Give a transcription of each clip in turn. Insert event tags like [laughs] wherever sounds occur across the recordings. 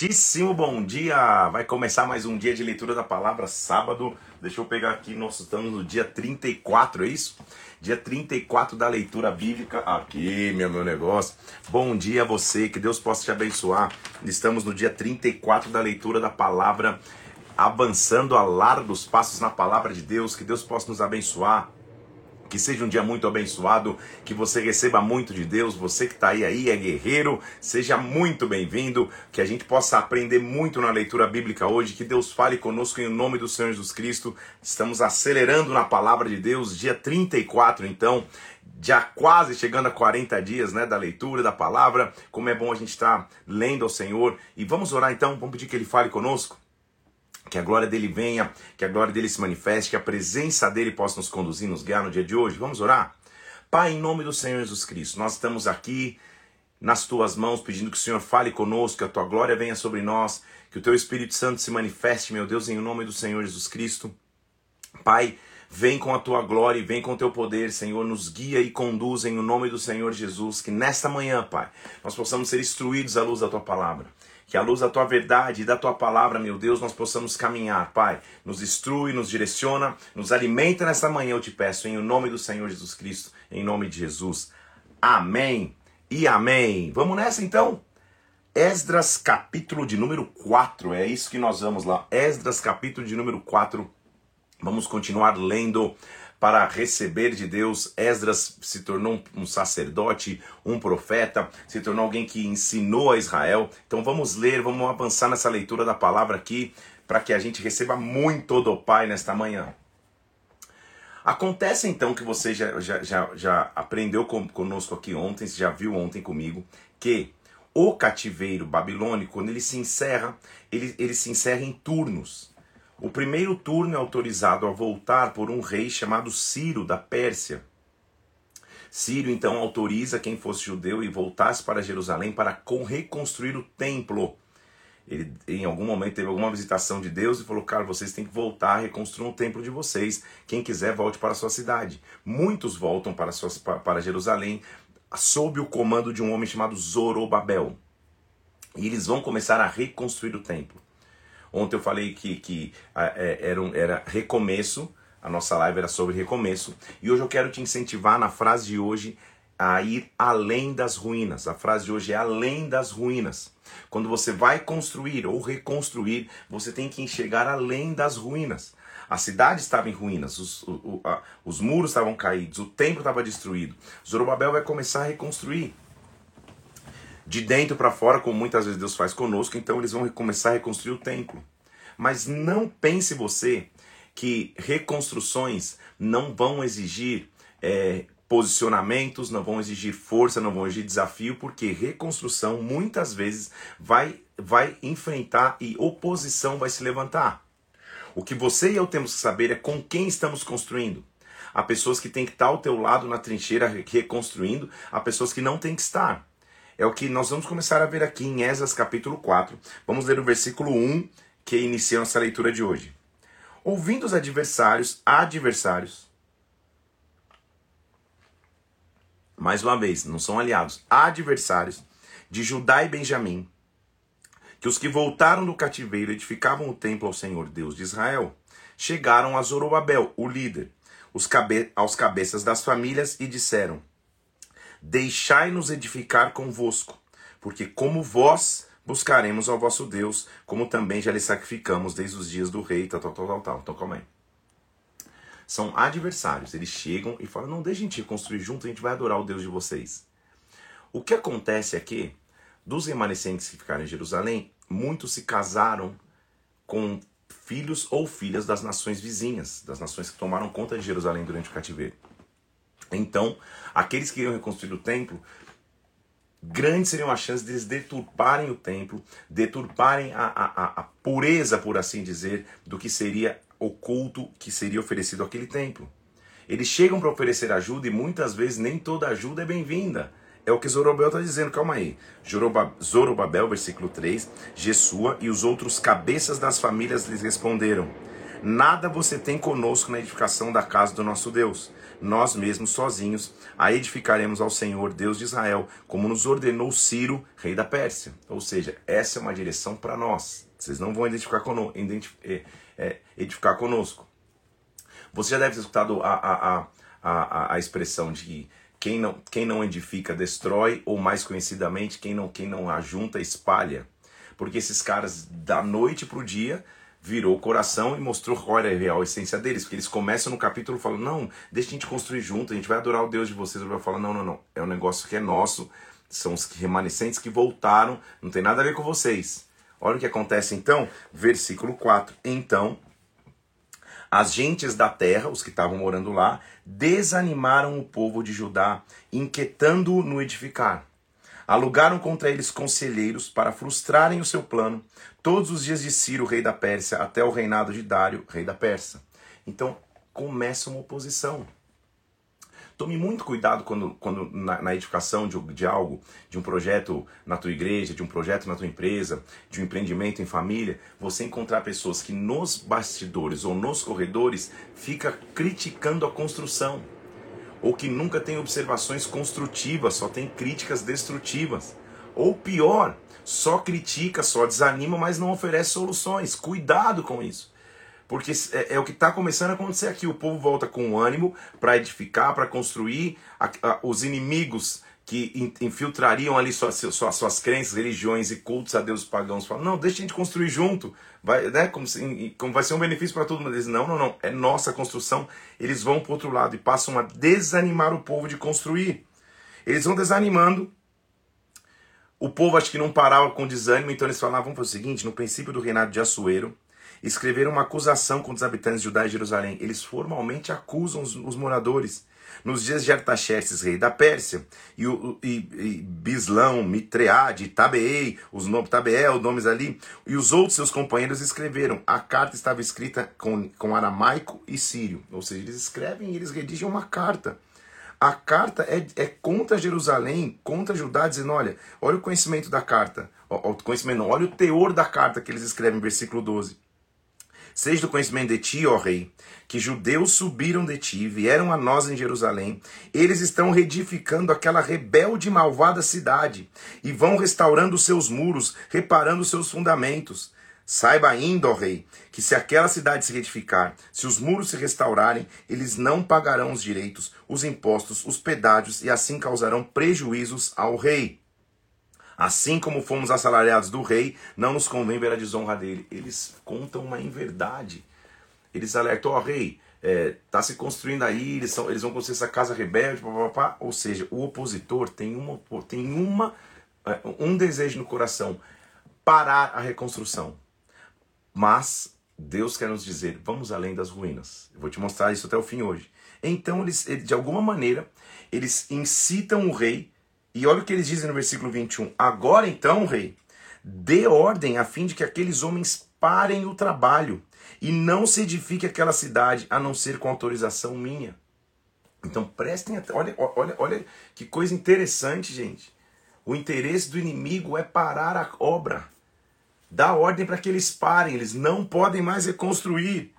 Muitíssimo bom dia! Vai começar mais um dia de leitura da palavra, sábado. Deixa eu pegar aqui, nós estamos no dia 34, é isso? Dia 34 da leitura bíblica. Aqui, meu, meu negócio. Bom dia a você, que Deus possa te abençoar. Estamos no dia 34 da leitura da palavra, avançando a largos passos na palavra de Deus. Que Deus possa nos abençoar que seja um dia muito abençoado, que você receba muito de Deus. Você que está aí, aí é guerreiro, seja muito bem-vindo. Que a gente possa aprender muito na leitura bíblica hoje. Que Deus fale conosco em nome do Senhor Jesus Cristo. Estamos acelerando na palavra de Deus, dia 34, então, já quase chegando a 40 dias né, da leitura da palavra. Como é bom a gente estar tá lendo ao Senhor. E vamos orar então, vamos pedir que Ele fale conosco que a glória dele venha, que a glória dele se manifeste, que a presença dele possa nos conduzir, nos guiar no dia de hoje. Vamos orar? Pai, em nome do Senhor Jesus Cristo, nós estamos aqui nas tuas mãos, pedindo que o Senhor fale conosco, que a tua glória venha sobre nós, que o teu Espírito Santo se manifeste, meu Deus, em nome do Senhor Jesus Cristo. Pai, vem com a tua glória e vem com o teu poder, Senhor, nos guia e conduz em nome do Senhor Jesus, que nesta manhã, Pai, nós possamos ser instruídos à luz da tua palavra. Que à luz da tua verdade e da tua palavra, meu Deus, nós possamos caminhar, Pai. Nos instrui, nos direciona, nos alimenta nesta manhã, eu te peço, em nome do Senhor Jesus Cristo, em nome de Jesus. Amém e amém. Vamos nessa então? Esdras capítulo de número 4, é isso que nós vamos lá. Esdras capítulo de número 4. Vamos continuar lendo para receber de Deus. Esdras se tornou um sacerdote, um profeta, se tornou alguém que ensinou a Israel. Então vamos ler, vamos avançar nessa leitura da palavra aqui, para que a gente receba muito do Pai nesta manhã. Acontece então que você já, já, já, já aprendeu conosco aqui ontem, já viu ontem comigo, que o cativeiro babilônico, quando ele se encerra, ele, ele se encerra em turnos. O primeiro turno é autorizado a voltar por um rei chamado Ciro da Pérsia. Ciro então autoriza quem fosse judeu e voltasse para Jerusalém para reconstruir o templo. Ele em algum momento teve alguma visitação de Deus e falou: "Cara, vocês têm que voltar a reconstruir o templo de vocês. Quem quiser volte para a sua cidade". Muitos voltam para, suas, para Jerusalém sob o comando de um homem chamado Zorobabel. E eles vão começar a reconstruir o templo. Ontem eu falei que, que é, era, um, era recomeço, a nossa live era sobre recomeço. E hoje eu quero te incentivar na frase de hoje a ir além das ruínas. A frase de hoje é além das ruínas. Quando você vai construir ou reconstruir, você tem que enxergar além das ruínas. A cidade estava em ruínas, os, o, a, os muros estavam caídos, o templo estava destruído. Zorobabel vai começar a reconstruir de dentro para fora, como muitas vezes Deus faz conosco, então eles vão começar a reconstruir o templo. Mas não pense você que reconstruções não vão exigir é, posicionamentos, não vão exigir força, não vão exigir desafio, porque reconstrução muitas vezes vai, vai enfrentar e oposição vai se levantar. O que você e eu temos que saber é com quem estamos construindo. Há pessoas que têm que estar ao teu lado na trincheira reconstruindo, há pessoas que não têm que estar é o que nós vamos começar a ver aqui em Esdras capítulo 4. Vamos ler o versículo 1 que inicia nossa leitura de hoje. Ouvindo os adversários, adversários, mais uma vez, não são aliados, adversários de Judá e Benjamim, que os que voltaram do cativeiro edificavam o templo ao Senhor Deus de Israel, chegaram a Zorobabel, o líder, aos cabeças das famílias e disseram: Deixai-nos edificar convosco, porque como vós buscaremos ao vosso Deus, como também já lhe sacrificamos desde os dias do rei, tal, tal, tal, tal, tal. Então calma aí. São adversários, eles chegam e falam: não, deixa a gente construir junto, a gente vai adorar o Deus de vocês. O que acontece é que, dos remanescentes que ficaram em Jerusalém, muitos se casaram com filhos ou filhas das nações vizinhas, das nações que tomaram conta de Jerusalém durante o cativeiro. Então, aqueles que iriam reconstruir o templo, grandes seriam as chances deles deturparem o templo, deturparem a, a, a pureza, por assim dizer, do que seria o culto que seria oferecido àquele templo. Eles chegam para oferecer ajuda e muitas vezes nem toda ajuda é bem-vinda. É o que Zorobabel está dizendo, calma aí. Zorobabel, versículo 3, Jesua e os outros cabeças das famílias lhes responderam: Nada você tem conosco na edificação da casa do nosso Deus. Nós mesmos sozinhos a edificaremos ao Senhor, Deus de Israel, como nos ordenou Ciro, rei da Pérsia. Ou seja, essa é uma direção para nós. Vocês não vão edificar, conosco, é, é, edificar conosco. Você já deve ter escutado a, a, a, a, expressão de que quem não, quem não edifica destrói, ou mais conhecidamente, quem não, quem não ajunta espalha. Porque esses caras, da noite para o dia, virou o coração e mostrou qual era a real essência deles. Porque eles começam no capítulo falando: não, deixa a gente construir junto, a gente vai adorar o Deus de vocês. Ele vai falar: não, não, não, é um negócio que é nosso, são os remanescentes que voltaram, não tem nada a ver com vocês. Olha o que acontece então, versículo 4. Então, as gentes da terra, os que estavam morando lá, desanimaram o povo de Judá, inquietando-o no edificar. Alugaram contra eles conselheiros para frustrarem o seu plano, todos os dias de Ciro, rei da Pérsia, até o reinado de Dário, rei da Pérsia. Então começa uma oposição. Tome muito cuidado quando, quando na, na edificação de, de, algo, de um projeto na tua igreja, de um projeto na tua empresa, de um empreendimento em família, você encontrar pessoas que nos bastidores ou nos corredores fica criticando a construção, ou que nunca tem observações construtivas, só tem críticas destrutivas, ou pior, só critica, só desanima, mas não oferece soluções. Cuidado com isso. Porque é, é o que está começando a acontecer aqui. O povo volta com ânimo para edificar, para construir. A, a, os inimigos que infiltrariam ali suas, suas, suas crenças, religiões e cultos a deuses pagãos falam: não, deixa a gente construir junto, vai, né, como, se, como vai ser um benefício para todo mundo. Eles não, não, não, é nossa construção. Eles vão para outro lado e passam a desanimar o povo de construir. Eles vão desanimando. O povo acho que não parava com desânimo, então eles falavam: fazer o seguinte: no princípio do reinado de Assuero, escreveram uma acusação contra os habitantes de Judá e Jerusalém. Eles formalmente acusam os, os moradores. Nos dias de Artaxerxes, rei da Pérsia, e, o, e, e Bislão, Mitreade, Tabeei, os nomes Tabeel, nomes ali, e os outros seus companheiros escreveram. A carta estava escrita com, com aramaico e sírio. Ou seja, eles escrevem e eles redigem uma carta. A carta é, é contra Jerusalém, contra Judá, dizendo: olha, olha o conhecimento da carta. O, conhecimento, não, olha o teor da carta que eles escrevem, versículo 12. Seja do conhecimento de ti, ó rei, que judeus subiram de ti, vieram a nós em Jerusalém. Eles estão reedificando aquela rebelde e malvada cidade e vão restaurando seus muros, reparando seus fundamentos. Saiba ainda, ó rei, que se aquela cidade se retificar, se os muros se restaurarem, eles não pagarão os direitos, os impostos, os pedágios e assim causarão prejuízos ao rei. Assim como fomos assalariados do rei, não nos convém ver a desonra dele. Eles contam uma inverdade. Eles alertam, ó oh, rei, está é, se construindo aí, eles, são, eles vão construir essa casa rebelde, papapá. ou seja, o opositor tem, uma, tem uma, é, um desejo no coração, parar a reconstrução. Mas Deus quer nos dizer, vamos além das ruínas. Eu vou te mostrar isso até o fim hoje. Então, eles, de alguma maneira, eles incitam o rei e olha o que eles dizem no versículo 21. Agora então, rei, dê ordem a fim de que aqueles homens parem o trabalho e não se edifique aquela cidade a não ser com autorização minha. Então prestem atenção. Olha, olha, olha que coisa interessante, gente. O interesse do inimigo é parar a obra. Dá ordem para que eles parem, eles não podem mais reconstruir.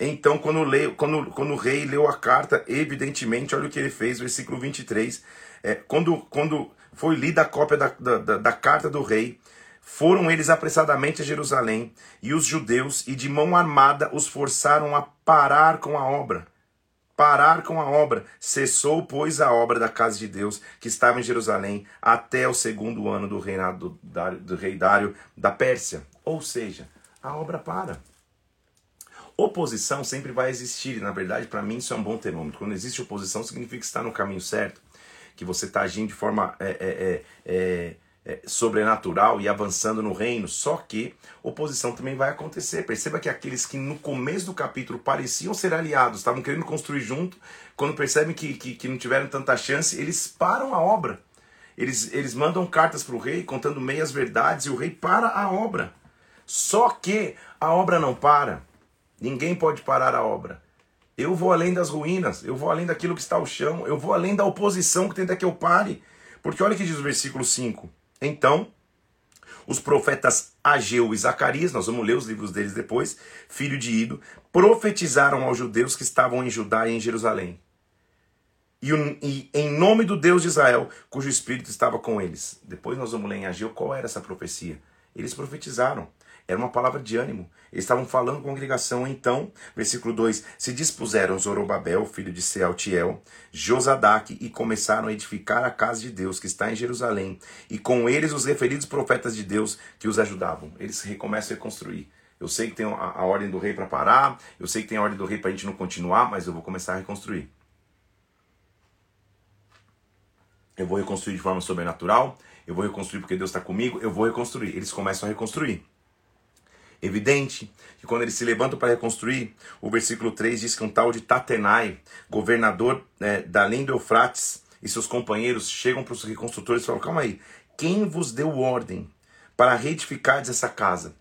Então, quando, leio, quando, quando o rei leu a carta, evidentemente, olha o que ele fez, versículo 23. É, quando, quando foi lida a cópia da, da, da carta do rei, foram eles apressadamente a Jerusalém, e os judeus, e de mão armada os forçaram a parar com a obra. Parar com a obra. Cessou, pois, a obra da casa de Deus, que estava em Jerusalém, até o segundo ano do reinado do, do rei Dário da Pérsia. Ou seja, a obra para. Oposição sempre vai existir, e na verdade, para mim, isso é um bom termômetro. Quando existe oposição, significa que está no caminho certo que você está agindo de forma é, é, é, é, sobrenatural e avançando no reino. Só que oposição também vai acontecer. Perceba que aqueles que no começo do capítulo pareciam ser aliados, estavam querendo construir junto, quando percebem que, que, que não tiveram tanta chance, eles param a obra. Eles, eles mandam cartas para o rei contando meias verdades e o rei para a obra. Só que a obra não para. Ninguém pode parar a obra. Eu vou além das ruínas, eu vou além daquilo que está ao chão, eu vou além da oposição que tenta que eu pare. Porque olha o que diz o versículo 5. Então, os profetas Ageu e Zacarias, nós vamos ler os livros deles depois, filho de Ido, profetizaram aos judeus que estavam em Judá e em Jerusalém. E, e, em nome do Deus de Israel, cujo espírito estava com eles. Depois nós vamos ler em Ageu qual era essa profecia. Eles profetizaram. Era uma palavra de ânimo. Eles estavam falando com a congregação. Então, versículo 2: Se dispuseram Zorobabel, filho de Sealtiel, Josadaque, e começaram a edificar a casa de Deus que está em Jerusalém, e com eles os referidos profetas de Deus que os ajudavam. Eles recomeçam a reconstruir. Eu sei que tem a, a ordem do rei para parar, eu sei que tem a ordem do rei para a gente não continuar, mas eu vou começar a reconstruir. Eu vou reconstruir de forma sobrenatural, eu vou reconstruir porque Deus está comigo, eu vou reconstruir. Eles começam a reconstruir evidente que quando eles se levantam para reconstruir, o versículo 3 diz que um tal de Tatenai, governador né, da além do Eufrates, e seus companheiros chegam para os reconstrutores e falam: calma aí, quem vos deu ordem para reedificar essa casa,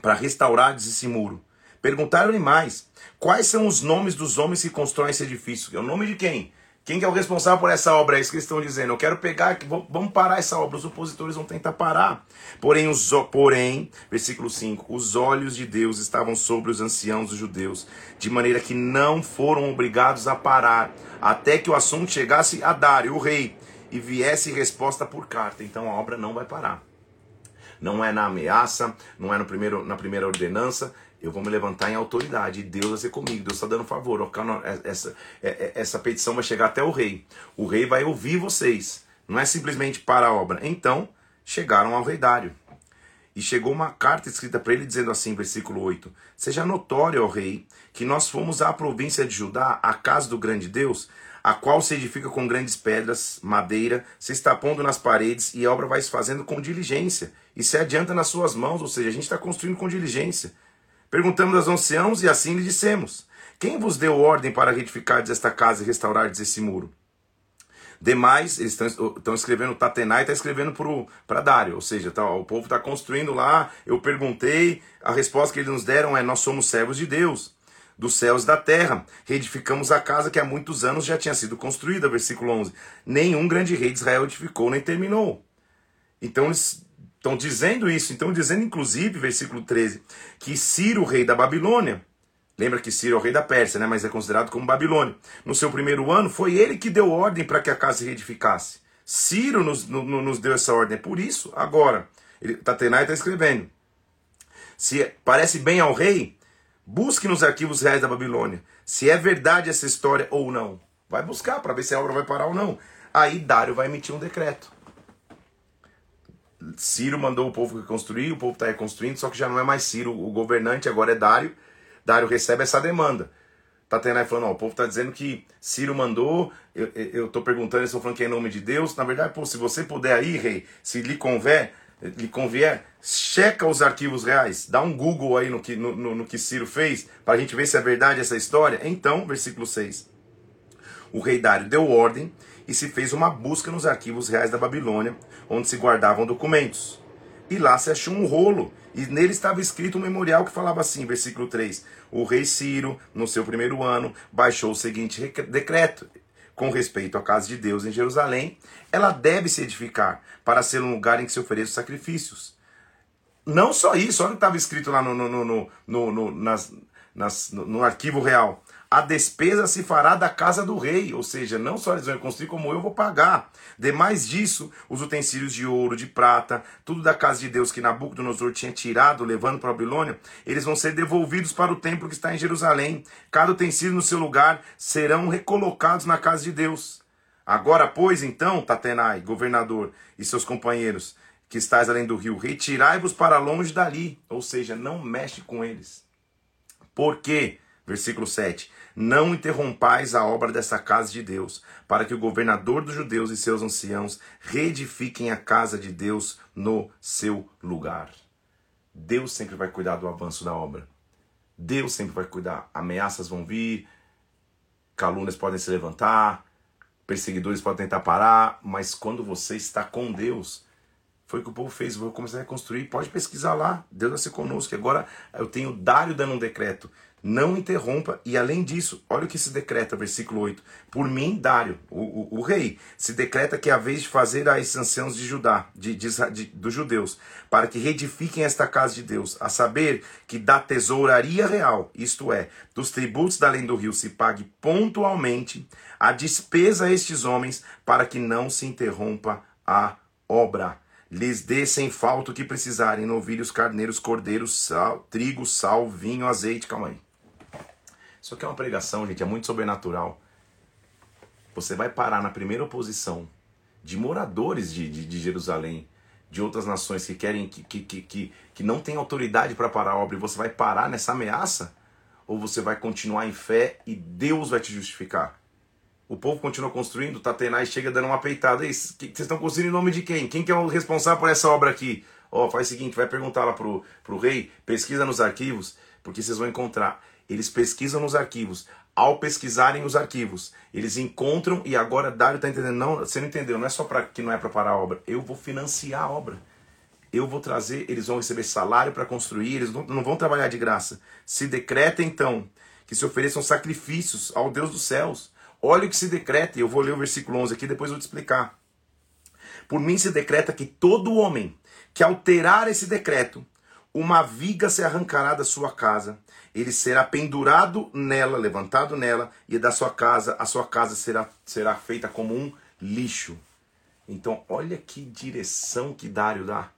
para restaurar esse muro? Perguntaram-lhe mais: quais são os nomes dos homens que constroem esse edifício? É o nome de quem? Quem que é o responsável por essa obra? É isso que eles estão dizendo. Eu quero pegar, vamos parar essa obra. Os opositores vão tentar parar. Porém, os, porém, versículo 5: os olhos de Deus estavam sobre os anciãos dos judeus, de maneira que não foram obrigados a parar, até que o assunto chegasse a Dário, o rei, e viesse resposta por carta. Então a obra não vai parar. Não é na ameaça, não é no primeiro, na primeira ordenança, eu vou me levantar em autoridade Deus vai ser comigo. Deus está dando favor. É, essa, é, é, essa petição vai chegar até o rei. O rei vai ouvir vocês. Não é simplesmente para a obra. Então, chegaram ao rei Dário. E chegou uma carta escrita para ele dizendo assim, versículo 8: Seja notório, ó rei, que nós fomos à província de Judá, à casa do grande Deus, a qual se edifica com grandes pedras, madeira, se está pondo nas paredes, e a obra vai se fazendo com diligência, e se adianta nas suas mãos, ou seja, a gente está construindo com diligência. Perguntamos aos anciãos e assim lhe dissemos: Quem vos deu ordem para retificar esta casa e restaurar esse muro? Demais, eles estão escrevendo, Tatenai está escrevendo para Dário, ou seja, tá, o povo está construindo lá. Eu perguntei, a resposta que eles nos deram é: Nós somos servos de Deus, dos céus e da terra. Reedificamos a casa que há muitos anos já tinha sido construída. Versículo 11: Nenhum grande rei de Israel edificou nem terminou. Então eles Estão dizendo isso, então dizendo inclusive, versículo 13, que Ciro, rei da Babilônia, lembra que Ciro é o rei da Pérsia, né, mas é considerado como Babilônia, no seu primeiro ano, foi ele que deu ordem para que a casa se reedificasse. Ciro nos, no, nos deu essa ordem, por isso, agora, Tatenai está escrevendo, se parece bem ao rei, busque nos arquivos reais da Babilônia, se é verdade essa história ou não. Vai buscar para ver se a obra vai parar ou não. Aí Dário vai emitir um decreto. Ciro mandou o povo reconstruir, o povo está reconstruindo, só que já não é mais Ciro o governante, agora é Dário. Dário recebe essa demanda. Tatenai falando, ó, o povo está dizendo que Ciro mandou, eu estou perguntando, eles estão falando que é em nome de Deus. Na verdade, pô, se você puder aí, rei, se lhe convier, lhe convier, checa os arquivos reais, dá um Google aí no que, no, no, no que Ciro fez, para a gente ver se é verdade essa história. Então, versículo 6. O rei Dário deu ordem e se fez uma busca nos arquivos reais da Babilônia, onde se guardavam documentos. E lá se achou um rolo, e nele estava escrito um memorial que falava assim, versículo 3: O rei Ciro, no seu primeiro ano, baixou o seguinte decreto: com respeito à casa de Deus em Jerusalém, ela deve se edificar para ser um lugar em que se ofereçam sacrifícios. Não só isso, olha o que estava escrito lá no, no, no, no, no, nas, nas, no arquivo real a despesa se fará da casa do rei, ou seja, não só eles vão construir, como eu vou pagar. Demais disso, os utensílios de ouro, de prata, tudo da casa de Deus que Nabucodonosor tinha tirado, levando para a Babilônia, eles vão ser devolvidos para o templo que está em Jerusalém. Cada utensílio no seu lugar serão recolocados na casa de Deus. Agora, pois, então, Tatenai, governador, e seus companheiros, que estáis além do rio, retirai-vos para longe dali, ou seja, não mexe com eles. Por quê? Versículo 7 não interrompais a obra dessa casa de Deus, para que o governador dos judeus e seus anciãos reedifiquem a casa de Deus no seu lugar. Deus sempre vai cuidar do avanço da obra. Deus sempre vai cuidar. Ameaças vão vir, calúnias podem se levantar, perseguidores podem tentar parar, mas quando você está com Deus, Foi o que o povo fez. Vou começar a reconstruir. Pode pesquisar lá. Deus vai ser conosco. Agora eu tenho Dário dando um decreto. Não interrompa. E além disso, olha o que se decreta, versículo 8. Por mim, Dário, o, o, o rei, se decreta que é a vez de fazer as anciãos de Judá, de, de, de, dos judeus, para que reedifiquem esta casa de Deus, a saber que da tesouraria real, isto é, dos tributos da além do rio, se pague pontualmente a despesa a estes homens, para que não se interrompa a obra lhes dê sem falta o que precisarem, novilhos, carneiros, cordeiros, sal, trigo, sal, vinho, azeite. Calma aí. Isso aqui é uma pregação, gente, é muito sobrenatural. Você vai parar na primeira oposição de moradores de, de, de Jerusalém, de outras nações que querem, que, que, que, que não tem autoridade para parar a obra, e você vai parar nessa ameaça? Ou você vai continuar em fé e Deus vai te justificar? O povo continua construindo, Tatenai chega dando uma peitada. Ei, vocês estão construindo em nome de quem? Quem que é o responsável por essa obra aqui? Ó, oh, faz o seguinte, vai perguntar lá pro, pro rei, pesquisa nos arquivos, porque vocês vão encontrar. Eles pesquisam nos arquivos. Ao pesquisarem os arquivos, eles encontram e agora Dário está entendendo. Não, você não entendeu, não é só para que não é para parar a obra. Eu vou financiar a obra. Eu vou trazer, eles vão receber salário para construir, eles não, não vão trabalhar de graça. Se decreta então que se ofereçam sacrifícios ao Deus dos céus. Olha o que se decreta, eu vou ler o versículo 11 aqui, depois eu vou te explicar. Por mim se decreta que todo homem que alterar esse decreto, uma viga se arrancará da sua casa, ele será pendurado nela, levantado nela, e da sua casa, a sua casa será, será feita como um lixo. Então, olha que direção que Dário dá.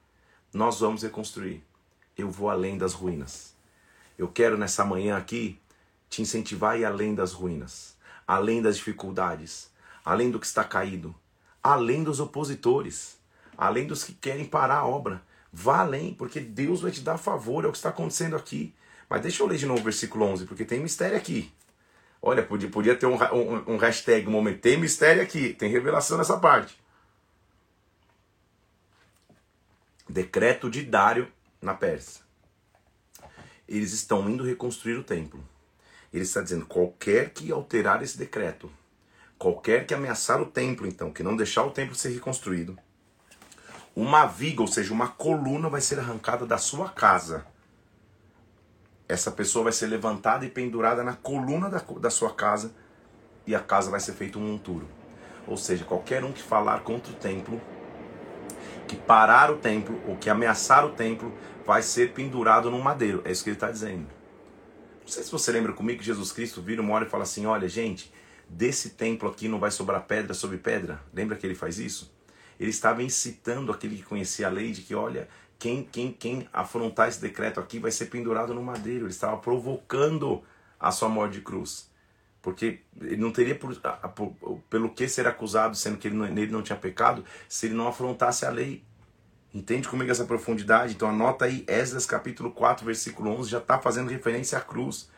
Nós vamos reconstruir. Eu vou além das ruínas. Eu quero nessa manhã aqui te incentivar a ir além das ruínas, além das dificuldades, além do que está caído, além dos opositores, além dos que querem parar a obra. Vá além, porque Deus vai te dar favor, é o que está acontecendo aqui. Mas deixa eu ler de novo o versículo 11, porque tem mistério aqui. Olha, podia, podia ter um, um, um hashtag, um momento, tem mistério aqui, tem revelação nessa parte. Decreto de Dário na Pérsia. Eles estão indo reconstruir o templo. Ele está dizendo: qualquer que alterar esse decreto, qualquer que ameaçar o templo, então, que não deixar o templo ser reconstruído, uma viga, ou seja, uma coluna vai ser arrancada da sua casa essa pessoa vai ser levantada e pendurada na coluna da, da sua casa e a casa vai ser feito um monturo. Ou seja, qualquer um que falar contra o templo, que parar o templo ou que ameaçar o templo, vai ser pendurado no madeiro. É isso que ele está dizendo. Não sei se você lembra comigo que Jesus Cristo vira uma hora e fala assim: olha, gente, desse templo aqui não vai sobrar pedra sobre pedra. Lembra que ele faz isso? Ele estava incitando aquele que conhecia a lei de que, olha, quem, quem, quem afrontar esse decreto aqui vai ser pendurado no madeiro. Ele estava provocando a sua morte de cruz. Porque ele não teria por, por, pelo que ser acusado, sendo que ele não, nele não tinha pecado, se ele não afrontasse a lei. Entende comigo essa profundidade? Então anota aí, Esdras capítulo 4, versículo 11, já está fazendo referência à cruz.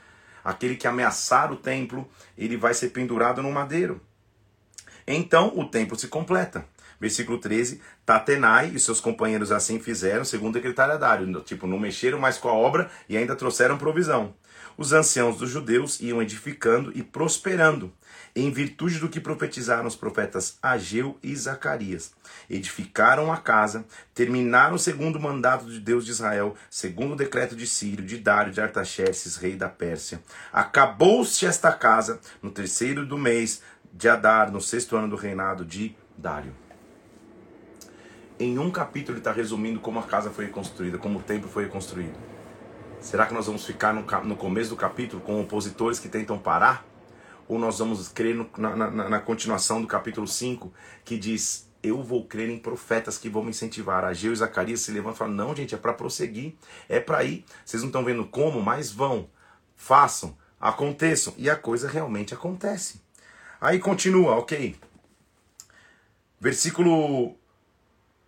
Aquele que ameaçar o templo, ele vai ser pendurado no madeiro. Então o templo se completa. Versículo 13: Tatenai e seus companheiros assim fizeram, segundo o secretariadário. Tipo, não mexeram mais com a obra e ainda trouxeram provisão. Os anciãos dos judeus iam edificando e prosperando, em virtude do que profetizaram os profetas Ageu e Zacarias. Edificaram a casa, terminaram segundo o mandato de Deus de Israel, segundo o decreto de Sírio, de Dário, de Artaxerxes, rei da Pérsia. Acabou-se esta casa no terceiro do mês de Adar, no sexto ano do reinado de Dário em um capítulo ele está resumindo como a casa foi reconstruída, como o templo foi reconstruído. Será que nós vamos ficar no, no começo do capítulo com opositores que tentam parar? Ou nós vamos crer no, na, na, na, continuação do capítulo 5, que diz: Eu vou crer em profetas que vão me incentivar. Ageu e Zacarias se levantam e falam: Não, gente, é para prosseguir, é para ir. Vocês não estão vendo como, mas vão, façam, aconteçam. E a coisa realmente acontece. Aí continua, ok? Versículo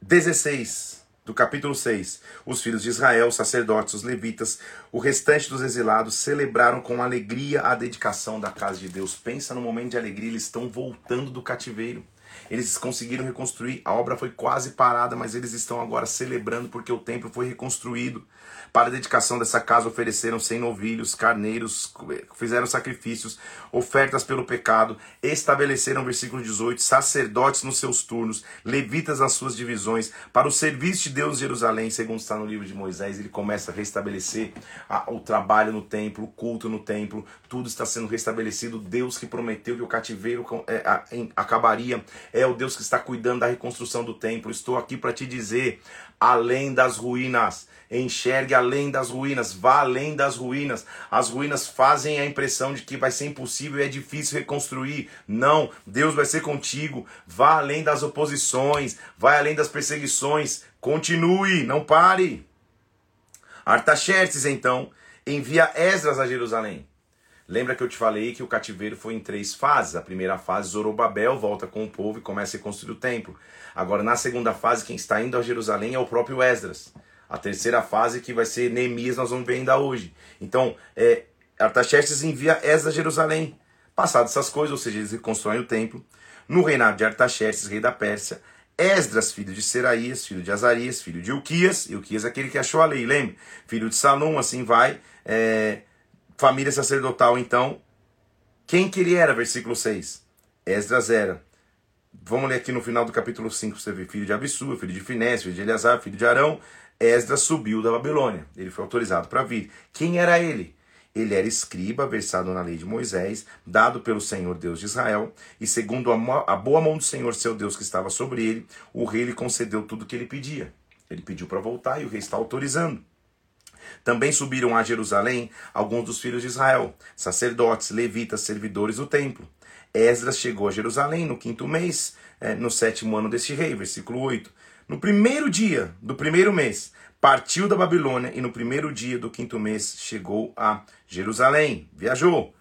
16 do capítulo 6. Os filhos de Israel, os sacerdotes, os levitas, o restante dos exilados celebraram com alegria a dedicação da casa de Deus. Pensa no momento de alegria, eles estão voltando do cativeiro. Eles conseguiram reconstruir, a obra foi quase parada, mas eles estão agora celebrando porque o templo foi reconstruído. Para a dedicação dessa casa ofereceram cem novilhos, carneiros, fizeram sacrifícios, ofertas pelo pecado, estabeleceram, versículo 18, sacerdotes nos seus turnos, levitas nas suas divisões, para o serviço de Deus em Jerusalém, segundo está no livro de Moisés, ele começa a restabelecer a, o trabalho no templo, o culto no templo, tudo está sendo restabelecido. Deus que prometeu que o cativeiro é, acabaria, é o Deus que está cuidando da reconstrução do templo. Estou aqui para te dizer, além das ruínas, enxergue além das ruínas, vá além das ruínas. As ruínas fazem a impressão de que vai ser impossível e é difícil reconstruir. Não, Deus vai ser contigo. Vá além das oposições, vai além das perseguições. Continue, não pare. Artaxerxes, então, envia Esdras a Jerusalém. Lembra que eu te falei que o cativeiro foi em três fases. A primeira fase, Zorobabel volta com o povo e começa a construir o templo. Agora, na segunda fase, quem está indo a Jerusalém é o próprio Esdras. A terceira fase que vai ser Neemias, nós vamos ver ainda hoje. Então, é, Artaxerxes envia Esdras a Jerusalém. Passadas essas coisas, ou seja, eles reconstroem o templo. No reinado de Artaxerxes, rei da Pérsia, Esdras, filho de Seraías, filho de Azarias, filho de Ilquias, Ilquias é aquele que achou a lei, lembra? Filho de Salom, assim vai. É, família sacerdotal, então. Quem que ele era? Versículo 6. Esdras era. Vamos ler aqui no final do capítulo 5, você vê filho de Abissua, filho de Finés, filho de Eleazar, filho de Arão, Esdras subiu da Babilônia. Ele foi autorizado para vir. Quem era ele? Ele era escriba, versado na lei de Moisés, dado pelo Senhor Deus de Israel, e segundo a, boa mão do Senhor, seu Deus, que estava sobre ele, o rei lhe concedeu tudo o que ele pedia. Ele pediu para voltar e o rei está autorizando. Também subiram a Jerusalém alguns dos filhos de Israel, sacerdotes, levitas, servidores do templo. Esdras chegou a Jerusalém no quinto mês, eh, no sétimo ano deste rei, versículo 8. No primeiro dia do primeiro mês, partiu da Babilônia e no primeiro dia do quinto mês chegou a Jerusalém. Viajou.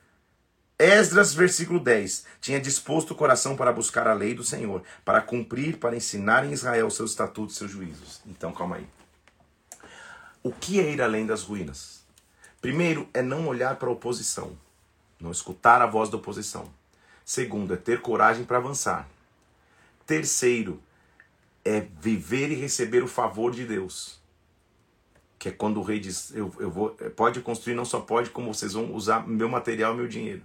Esdras, versículo 10, tinha disposto o coração para buscar a lei do Senhor, para cumprir, para ensinar em Israel seus estatutos seus juízos. Então, calma aí. O que é ir além das ruínas? Primeiro, é não olhar para a oposição, não escutar a voz da oposição. Segundo, é ter coragem para avançar. Terceiro, é viver e receber o favor de Deus. Que é quando o rei diz: eu, eu vou, pode construir, não só pode, como vocês vão usar meu material meu dinheiro.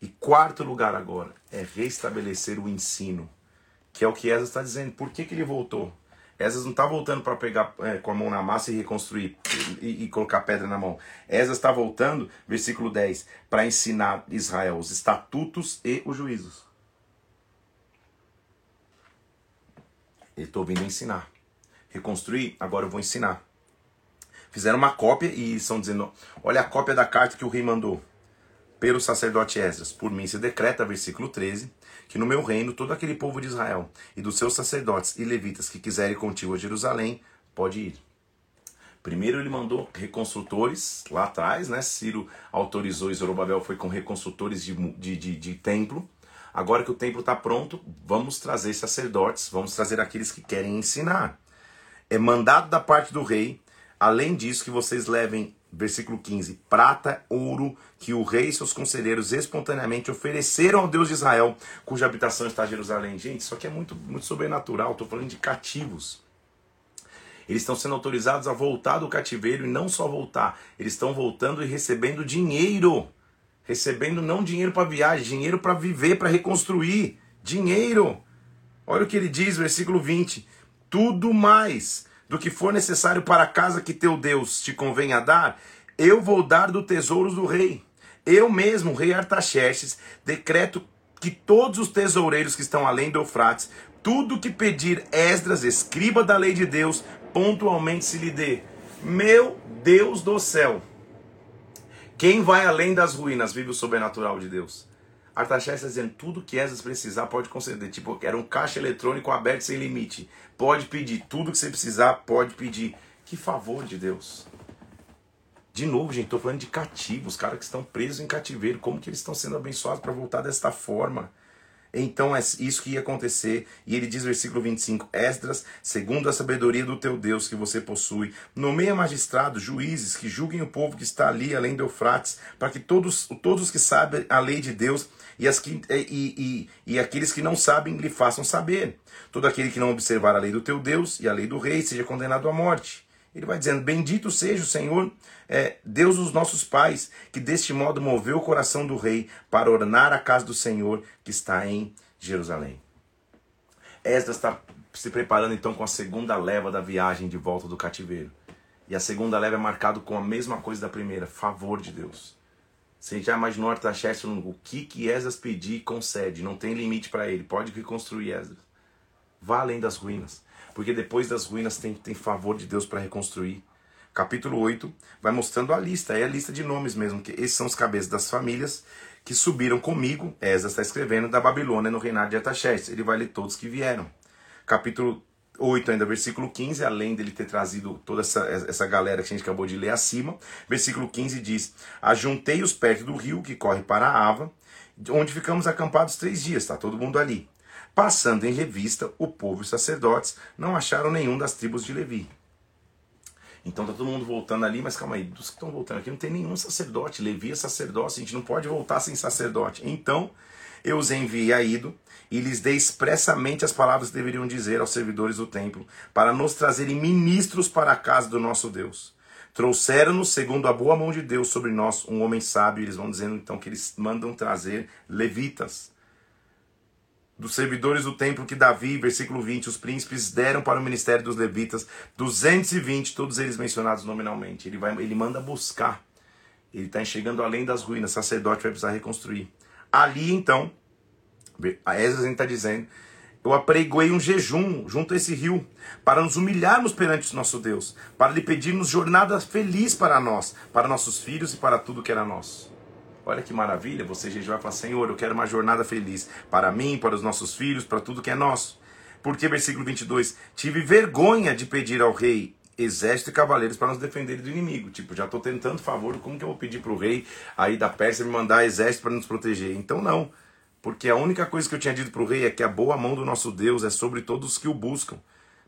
E quarto lugar agora é restabelecer o ensino, que é o que Esdras está dizendo. Por que, que ele voltou? Esdras não está voltando para pegar é, com a mão na massa e reconstruir e, e colocar pedra na mão. Esdras está voltando, versículo 10, para ensinar Israel os estatutos e os juízos. estou vindo ensinar. Reconstruir, agora eu vou ensinar. Fizeram uma cópia e estão dizendo: olha a cópia da carta que o rei mandou pelo sacerdote Esdras. Por mim se decreta, versículo 13, que no meu reino todo aquele povo de Israel e dos seus sacerdotes e levitas que quiserem contigo a Jerusalém, pode ir. Primeiro ele mandou reconstrutores lá atrás, né? Ciro autorizou e Zorobabel foi com reconstrutores de, de, de, de templo. Agora que o templo está pronto, vamos trazer sacerdotes, vamos trazer aqueles que querem ensinar. É mandado da parte do rei, além disso, que vocês levem, versículo 15, prata, ouro, que o rei e seus conselheiros espontaneamente ofereceram ao Deus de Israel, cuja habitação está em Jerusalém. Gente, isso aqui é muito, muito sobrenatural, estou falando de cativos. Eles estão sendo autorizados a voltar do cativeiro e não só voltar, eles estão voltando e recebendo dinheiro recebendo não dinheiro para viagem, dinheiro para viver, para reconstruir. Dinheiro. Olha o que ele diz, versículo 20: Tudo mais do que for necessário para a casa que teu Deus te convenha dar, eu vou dar do tesouro do rei. Eu mesmo, rei Artaxerxes, decreto que todos os tesoureiros que estão além do Eufrates, tudo que pedir Esdras, escriba da lei de Deus, pontualmente se lhe dê. Meu Deus do céu! Quem vai além das ruínas vive o sobrenatural de Deus. Artaxerxes está dizendo, tudo que Esdras precisar pode conceder. Tipo, era um caixa eletrônico aberto sem limite. Pode pedir, tudo que você precisar, pode pedir. Que favor de Deus. De novo, gente, estou falando de cativos, caras que estão presos em cativeiro. Como que eles estão sendo abençoados para voltar desta forma? Então é isso que ia acontecer. E ele diz, versículo 25: Esdras, segundo a sabedoria do teu Deus que você possui, nomeia magistrados, juízes que julguem o povo que está ali além do Eufrates, para que todos, todos os que sabem a lei de Deus e, as que, e, e, e aqueles que não sabem lhe façam saber. Todo aquele que não observar a lei do teu Deus e a lei do rei seja condenado à morte. Ele vai dizendo: Bendito seja o Senhor, é, Deus dos nossos pais, que deste modo moveu o coração do rei para ornar a casa do Senhor que está em Jerusalém. Esdras está se preparando então com a segunda leva da viagem de volta do cativeiro. E a segunda leva é marcado com a mesma coisa da primeira, favor de Deus. Você já imaginou Artaxerxes o que que Esdras pedir concede, não tem limite para ele, pode reconstruir Esdras. Vá além das ruínas porque depois das ruínas tem, tem favor de Deus para reconstruir. Capítulo 8 vai mostrando a lista, é a lista de nomes mesmo, que esses são os cabeças das famílias que subiram comigo, Esdras está escrevendo, da Babilônia no reinado de Artaxerxes. Ele vai ler todos que vieram. Capítulo 8, ainda versículo 15, além dele ter trazido toda essa, essa galera que a gente acabou de ler acima. Versículo 15 diz: Ajuntei-os perto do rio que corre para a Ava, onde ficamos acampados três dias, está todo mundo ali. Passando em revista, o povo e os sacerdotes não acharam nenhum das tribos de Levi. Então tá todo mundo voltando ali, mas calma aí, dos que estão voltando aqui não tem nenhum sacerdote. Levi é sacerdote, a gente não pode voltar sem sacerdote. Então eu os enviei a Ido e lhes dei expressamente as palavras que deveriam dizer aos servidores do templo, para nos trazerem ministros para a casa do nosso Deus. Trouxeram-nos, segundo a boa mão de Deus sobre nós, um homem sábio. Eles vão dizendo então que eles mandam trazer levitas dos servidores do templo que Davi, versículo 20, os príncipes deram para o ministério dos levitas, 220, todos eles mencionados nominalmente. Ele, vai, ele manda buscar. Ele está enxergando além das ruínas, sacerdote vai precisar reconstruir. Ali então, a Esdras está dizendo, eu apregoei um jejum junto a esse rio, para nos humilharmos perante o nosso Deus, para lhe pedirmos jornada feliz para nós, para nossos filhos e para tudo que era nosso. Olha que maravilha, você jejuar e falar, Senhor, eu quero uma jornada feliz para mim, para os nossos filhos, para tudo que é nosso. Porque, versículo 22, tive vergonha de pedir ao rei exército e cavaleiros para nos defender do inimigo. Tipo, já estou tendo tanto favor, como que eu vou pedir para o rei aí da Pérsia me mandar exército para nos proteger? Então não, porque a única coisa que eu tinha dito para o rei é que a boa mão do nosso Deus é sobre todos os que o buscam,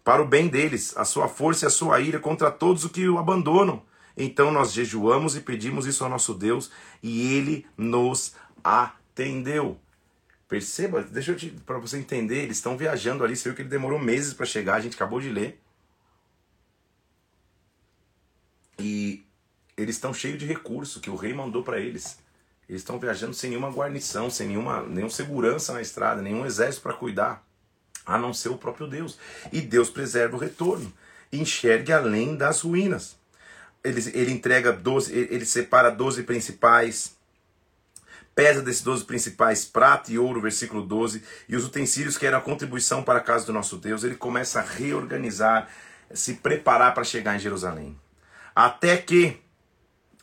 para o bem deles, a sua força e a sua ira contra todos os que o abandonam. Então nós jejuamos e pedimos isso ao nosso Deus e ele nos atendeu. Perceba, deixa eu te para você entender, eles estão viajando ali, você viu que ele demorou meses para chegar, a gente acabou de ler. E eles estão cheios de recurso que o rei mandou para eles. Eles estão viajando sem nenhuma guarnição, sem nenhuma, nenhuma segurança na estrada, nenhum exército para cuidar, a não ser o próprio Deus. E Deus preserva o retorno. Enxergue além das ruínas ele, ele entrega 12, ele separa 12 principais, pesa desses 12 principais prata e ouro, versículo 12, e os utensílios que eram a contribuição para a casa do nosso Deus, ele começa a reorganizar, se preparar para chegar em Jerusalém. Até que,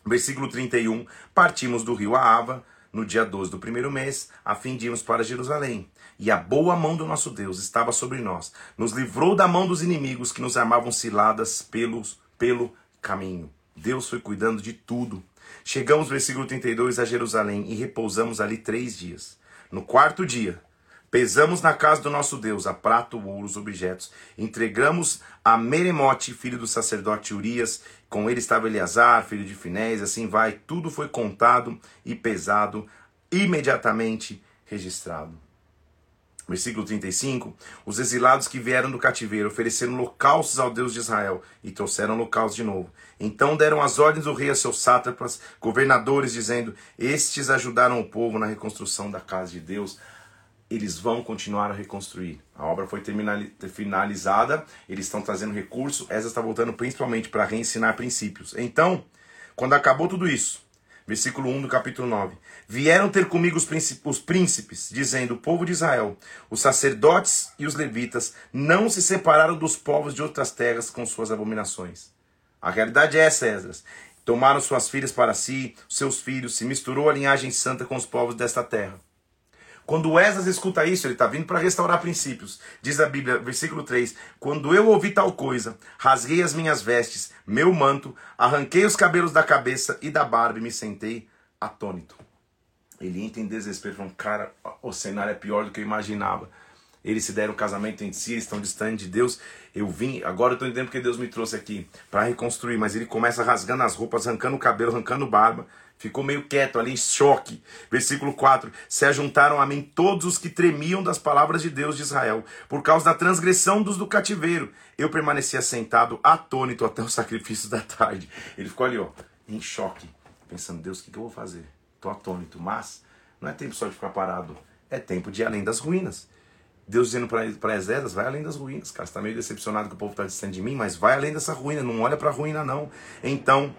versículo 31, partimos do rio Aava, no dia 12 do primeiro mês, a fim de irmos para Jerusalém. E a boa mão do nosso Deus estava sobre nós, nos livrou da mão dos inimigos que nos armavam ciladas pelos, pelo caminho. Deus foi cuidando de tudo. Chegamos, versículo 32, a Jerusalém e repousamos ali três dias. No quarto dia, pesamos na casa do nosso Deus a prata, o ouro, os objetos. Entregamos a Meremote, filho do sacerdote Urias. Com ele estava Eleazar, filho de Finés. Assim vai, tudo foi contado e pesado, imediatamente registrado. Versículo 35: Os exilados que vieram do cativeiro ofereceram holocaustos ao Deus de Israel e trouxeram holocaustos de novo. Então deram as ordens do rei a seus sátrapas, governadores, dizendo: Estes ajudaram o povo na reconstrução da casa de Deus. Eles vão continuar a reconstruir. A obra foi finalizada, eles estão trazendo recurso. Essa está voltando principalmente para reensinar princípios. Então, quando acabou tudo isso, versículo 1 do capítulo 9. Vieram ter comigo os príncipes, os príncipes, dizendo: O povo de Israel, os sacerdotes e os levitas não se separaram dos povos de outras terras com suas abominações. A realidade é essa, Esdras. Tomaram suas filhas para si, seus filhos, se misturou a linhagem santa com os povos desta terra. Quando Esdras escuta isso, ele está vindo para restaurar princípios. Diz a Bíblia, versículo 3: Quando eu ouvi tal coisa, rasguei as minhas vestes, meu manto, arranquei os cabelos da cabeça e da barba e me sentei atônito. Ele entra em desespero, falando, cara, o cenário é pior do que eu imaginava. Eles se deram casamento em si, estão distantes de Deus. Eu vim, agora eu estou entendendo porque Deus me trouxe aqui para reconstruir. Mas ele começa rasgando as roupas, arrancando o cabelo, arrancando barba. Ficou meio quieto ali, em choque. Versículo 4: Se ajuntaram a mim todos os que tremiam das palavras de Deus de Israel, por causa da transgressão dos do cativeiro. Eu permanecia sentado, atônito até o [laughs] sacrifício da tarde. Ele ficou ali, ó, em choque, pensando: Deus, o que, que eu vou fazer? Estou atônito. Mas não é tempo só de ficar parado, é tempo de ir além das ruínas. Deus dizendo para Esdras, vai além das ruínas. Cara, você está meio decepcionado que o povo está distante de mim, mas vai além dessa ruína, não olha para a ruína não. Então,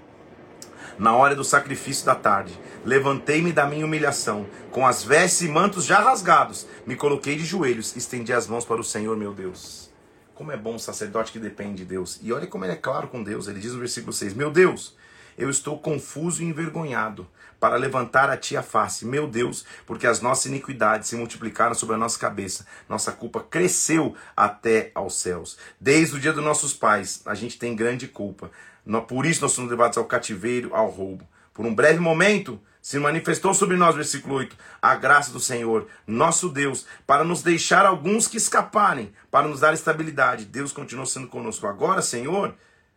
na hora do sacrifício da tarde, levantei-me da minha humilhação, com as vestes e mantos já rasgados, me coloquei de joelhos, estendi as mãos para o Senhor meu Deus. Como é bom um sacerdote que depende de Deus. E olha como ele é claro com Deus. Ele diz no versículo 6: Meu Deus, eu estou confuso e envergonhado para levantar a ti a face, meu Deus, porque as nossas iniquidades se multiplicaram sobre a nossa cabeça, nossa culpa cresceu até aos céus. Desde o dia dos nossos pais, a gente tem grande culpa. Por isso nós somos levados ao cativeiro, ao roubo. Por um breve momento, se manifestou sobre nós, versículo 8, a graça do Senhor, nosso Deus, para nos deixar alguns que escaparem, para nos dar estabilidade. Deus continuou sendo conosco. Agora, Senhor,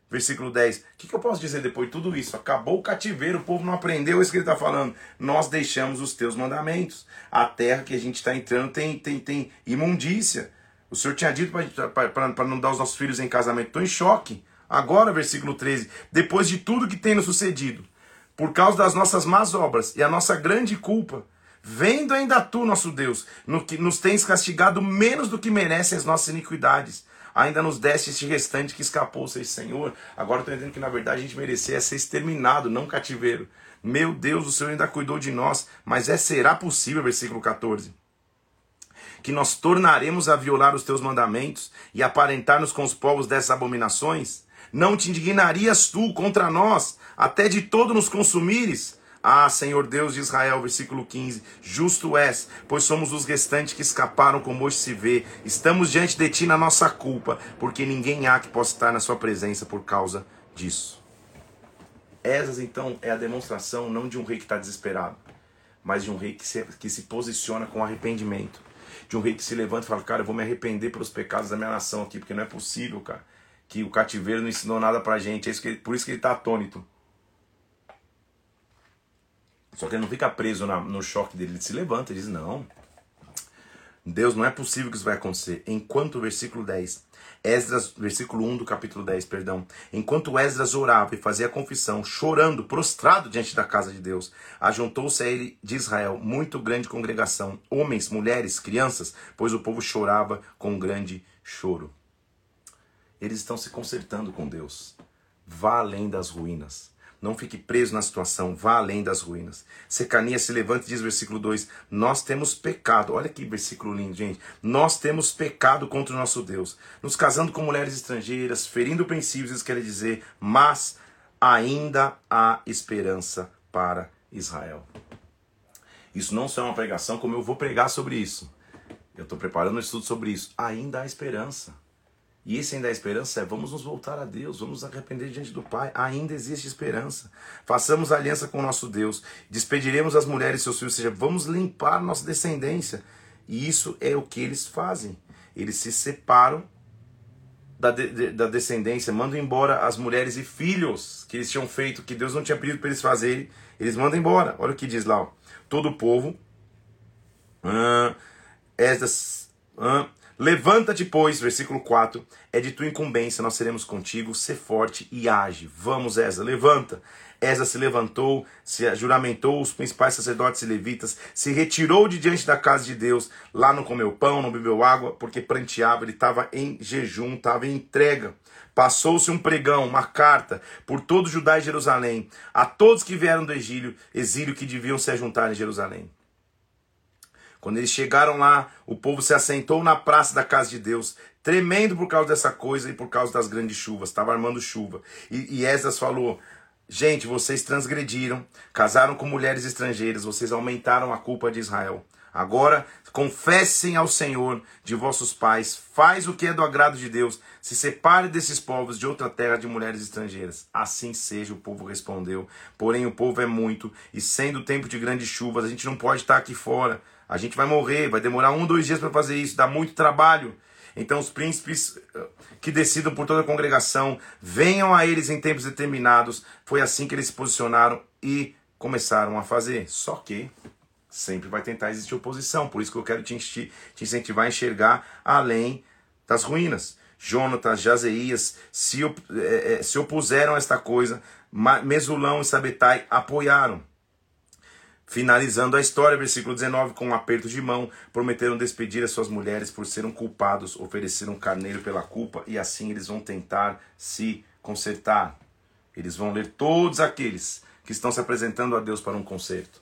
versículo 10, o que, que, eu posso dizer depois de tudo isso? Acabou o cativeiro, o povo não aprendeu isso que ele está falando. Nós deixamos os teus mandamentos. A terra que a gente está entrando tem, tem, tem imundícia. O Senhor tinha dito para não dar os nossos filhos em casamento. Estou em choque. Agora, versículo 13, depois de tudo que tem nos sucedido, por causa das nossas más obras e a nossa grande culpa, vendo ainda tu, nosso Deus, no que nos tens castigado menos do que merecem as nossas iniquidades, ainda nos deste este restante que escapou, seja Senhor. Agora estou entendendo que na verdade a gente merecia ser exterminado, não cativeiro. Meu Deus, o Senhor ainda cuidou de nós, mas é será possível, versículo 14 que nós tornaremos a violar os teus mandamentos e aparentar-nos com os povos dessas abominações? Não te indignarias tu contra nós, até de todo nos consumires? Ah, Senhor Deus de Israel, versículo 15: Justo és, pois somos os restantes que escaparam, como hoje se vê. Estamos diante de ti na nossa culpa, porque ninguém há que possa estar na sua presença por causa disso. Essas, então, é a demonstração não de um rei que está desesperado, mas de um rei que se, que se posiciona com arrependimento. De um rei que se levanta e fala: Cara, eu vou me arrepender pelos pecados da minha nação aqui, porque não é possível, cara que o cativeiro não ensinou nada pra gente. É isso que, por isso que ele está atônito. Só que ele não fica preso na, no choque dele, ele se levanta e diz: Não, Deus, não é possível que isso vai acontecer. Enquanto, versículo 10, Esdras, versículo 1 do capítulo 10, perdão. Enquanto Esdras orava e fazia confissão, chorando, prostrado diante da casa de Deus, ajuntou-se a ele de Israel muito grande congregação, homens, mulheres, crianças, pois o povo chorava com grande choro. Eles estão se consertando com Deus. Vá além das ruínas. Não fique preso na situação, vá além das ruínas. Secania se levanta e diz, versículo 2: Nós temos pecado. Olha que versículo lindo, gente. Nós temos pecado contra o nosso Deus, nos casando com mulheres estrangeiras, ferindo princípios, isso quer dizer, mas ainda há esperança para Israel. Isso não só é uma pregação, como eu vou pregar sobre isso. Eu estou preparando um estudo sobre isso. Ainda há esperança. E esse ainda é esperança é vamos nos voltar a Deus, vamos nos arrepender diante do Pai. Ainda existe esperança. Façamos aliança com o nosso Deus. Despediremos as mulheres e seus filhos, ou seja, vamos limpar nossa descendência. E isso é o que eles fazem. Eles se separam da, de, da descendência, mandam embora as mulheres e filhos que eles tinham feito, que Deus não tinha pedido para eles fazerem. Eles mandam embora. Olha o que diz lá. Ó. Todo o povo. Uh, estas. Uh, Levanta-te, pois, versículo 4, é de tua incumbência, nós seremos contigo, ser forte e age. Vamos, Esa, levanta. Esa se levantou, se juramentou os principais sacerdotes e levitas, se retirou de diante da casa de Deus, lá não comeu pão, não bebeu água, porque pranteava, ele estava em jejum, estava em entrega. Passou-se um pregão, uma carta, por todo Judá e Jerusalém, a todos que vieram do exílio, exílio que deviam se juntar em Jerusalém. Quando eles chegaram lá, o povo se assentou na praça da casa de Deus, tremendo por causa dessa coisa e por causa das grandes chuvas. Estava armando chuva. E, e Esdras falou: Gente, vocês transgrediram, casaram com mulheres estrangeiras, vocês aumentaram a culpa de Israel. Agora confessem ao Senhor de vossos pais, faz o que é do agrado de Deus, se separe desses povos de outra terra de mulheres estrangeiras. Assim seja, o povo respondeu. Porém, o povo é muito, e sendo tempo de grandes chuvas, a gente não pode estar aqui fora. A gente vai morrer, vai demorar um, dois dias para fazer isso, dá muito trabalho. Então os príncipes eh, que decidam por toda a congregação venham a eles em tempos determinados. Foi assim que eles se posicionaram e começaram a fazer. Só que sempre vai tentar existir oposição. Por isso que eu quero te, te incentivar a enxergar além das ruínas. Jonatas, Jazeias se, é, se opuseram a esta coisa, Mesulão e Sabetai apoiaram. Finalizando a história, versículo 19, com um aperto de mão, prometeram despedir as suas mulheres por serem culpados, ofereceram um carneiro pela culpa, e assim eles vão tentar se consertar. Eles vão ler todos aqueles que estão se apresentando a Deus para um conserto.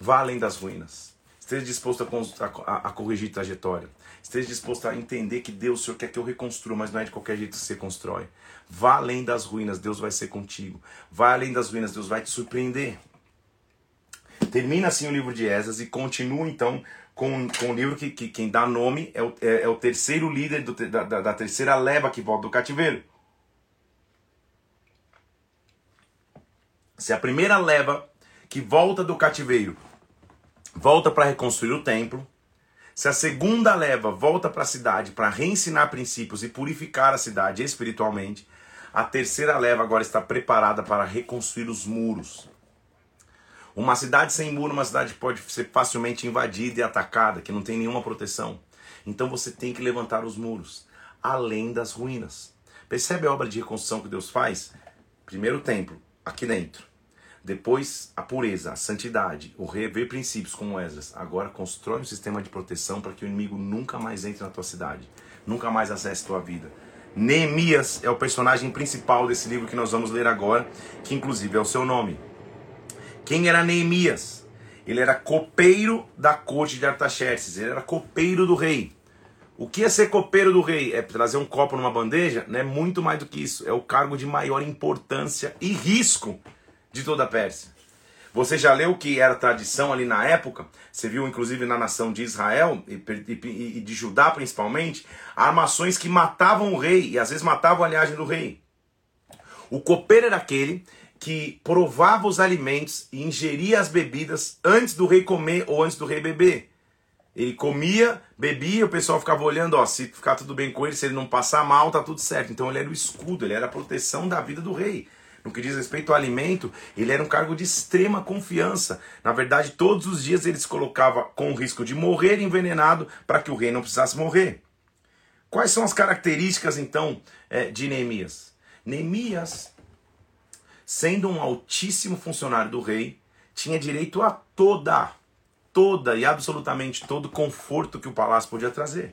Vá além das ruínas. Esteja disposto a, a, a, corrigir trajetória. Esteja disposto a entender que Deus, o Senhor quer que eu reconstrua, mas não é de qualquer jeito que você constrói. Vá além das ruínas, Deus vai ser contigo. Vá além das ruínas, Deus vai te surpreender. Termina assim o livro de Esdras e continua então com, com o livro que, que quem dá nome é o, é, é o terceiro líder do, da, da, da terceira leva que volta do cativeiro. Se a primeira leva que volta do cativeiro volta para reconstruir o templo, se a segunda leva volta para a cidade para reensinar princípios e purificar a cidade espiritualmente, a terceira leva agora está preparada para reconstruir os muros. Uma cidade sem muro, uma cidade que pode ser facilmente invadida e atacada, que não tem nenhuma proteção. Então você tem que levantar os muros, além das ruínas. Percebe a obra de reconstrução que Deus faz? Primeiro o templo, aqui dentro. Depois a pureza, a santidade, o rever princípios como Esdras. Agora constrói um sistema de proteção para que o inimigo nunca mais entre na tua cidade, nunca mais acesse tua vida. Neemias é o personagem principal desse livro que nós vamos ler agora, que inclusive é o seu nome. Quem era Neemias? Ele era copeiro da corte de Artaxerxes, ele era copeiro do rei. O que é ser copeiro do rei? É trazer um copo numa bandeja? Não é muito mais do que isso. É o cargo de maior importância e risco de toda a Pérsia. Você já leu que era tradição ali na época? Você viu, inclusive, na nação de Israel e, de Judá principalmente, armações que matavam o rei e às vezes matavam a linhagem do rei. O copeiro era aquele que provava os alimentos e ingeria as bebidas antes do rei comer ou antes do rei beber. Ele comia, bebia, o pessoal ficava olhando, ó, se ficar tudo bem com ele, se ele não passar mal, tá tudo certo. Então ele era o escudo, ele era a proteção da vida do rei. No que diz respeito ao alimento, ele era um cargo de extrema confiança. Na verdade, todos os dias ele se colocava com o risco de morrer envenenado para que o rei não precisasse morrer. Quais são as características, então, eh, de Neemias? Neemias sendo um altíssimo funcionário do rei, tinha direito a toda, toda e absolutamente todo conforto que o palácio podia trazer.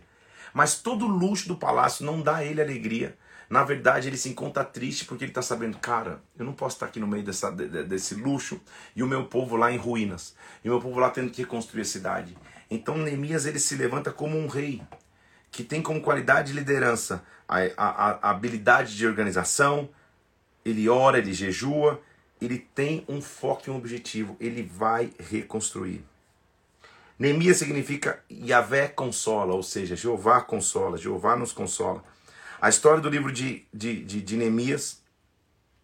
Mas todo luxo do palácio não dá a ele alegria. Na verdade, ele se encontra triste porque ele está sabendo, cara, eu não posso estar aqui no meio dessa, desse luxo e o meu povo lá em ruínas, e o meu povo lá tendo que reconstruir a cidade. Então Neemias ele se levanta como um rei que tem como qualidade de liderança a, a, a habilidade de organização, ele ora, ele jejua, ele tem um foco e um objetivo, ele vai reconstruir. Neemias significa Yahvé consola, ou seja, Jeová consola, Jeová nos consola. A história do livro de, de, de, de Neemias,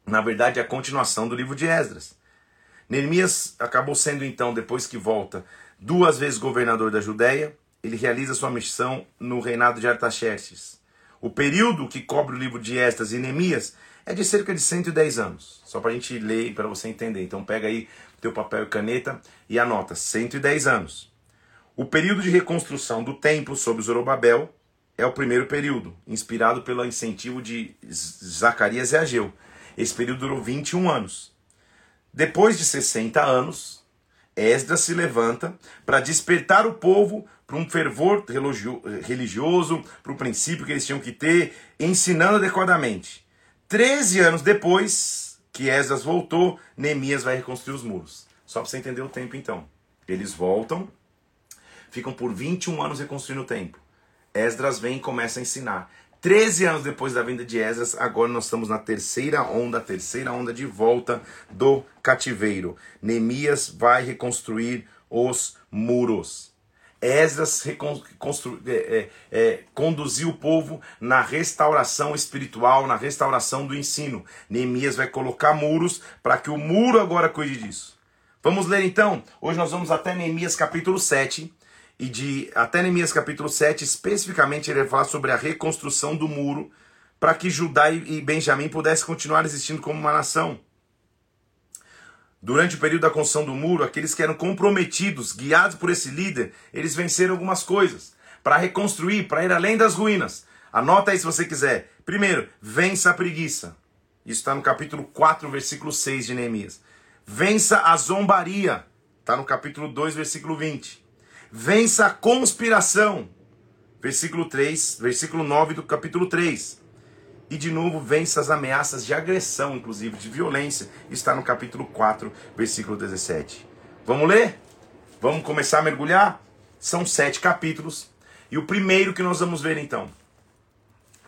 na verdade, é a continuação do livro de Esdras. Neemias acabou sendo, então, depois que volta, duas vezes governador da Judéia, ele realiza sua missão no reinado de Artaxerxes. O período que cobre o livro de Esdras e Neemias é de cerca de 110 anos. Só para a gente ler e para você entender. Então pega aí teu papel e caneta e anota 110 anos. O período de reconstrução do templo sob Zorobabel é o primeiro período, inspirado pelo incentivo de Zacarias e Ageu. Esse período durou 21 anos. Depois de 60 anos, Esdras se levanta para despertar o povo para um fervor religioso, para o princípio que eles tinham que ter, ensinando adequadamente. Treze anos depois que Esdras voltou, Neemias vai reconstruir os muros. Só para você entender o tempo então. Eles voltam, ficam por 21 anos reconstruindo o templo. Esdras vem e começa a ensinar. Treze anos depois da vinda de Esdras, agora nós estamos na terceira onda, a terceira onda de volta do cativeiro. Neemias vai reconstruir os muros. Esdras é, é, é, conduziu o povo na restauração espiritual, na restauração do ensino. Neemias vai colocar muros para que o muro agora cuide disso. Vamos ler então? Hoje nós vamos até Neemias capítulo 7. E de até Neemias capítulo 7, especificamente, ele vai falar sobre a reconstrução do muro para que Judá e Benjamim pudessem continuar existindo como uma nação. Durante o período da construção do muro, aqueles que eram comprometidos, guiados por esse líder, eles venceram algumas coisas para reconstruir, para ir além das ruínas. Anota aí se você quiser. Primeiro, vença a preguiça. Isso está no capítulo 4, versículo 6 de Neemias. Vença a zombaria. Está no capítulo 2, versículo 20. Vença a conspiração. Versículo 3, versículo 9 do capítulo 3. E de novo vence as ameaças de agressão, inclusive de violência. Está no capítulo 4, versículo 17. Vamos ler? Vamos começar a mergulhar? São sete capítulos. E o primeiro que nós vamos ver então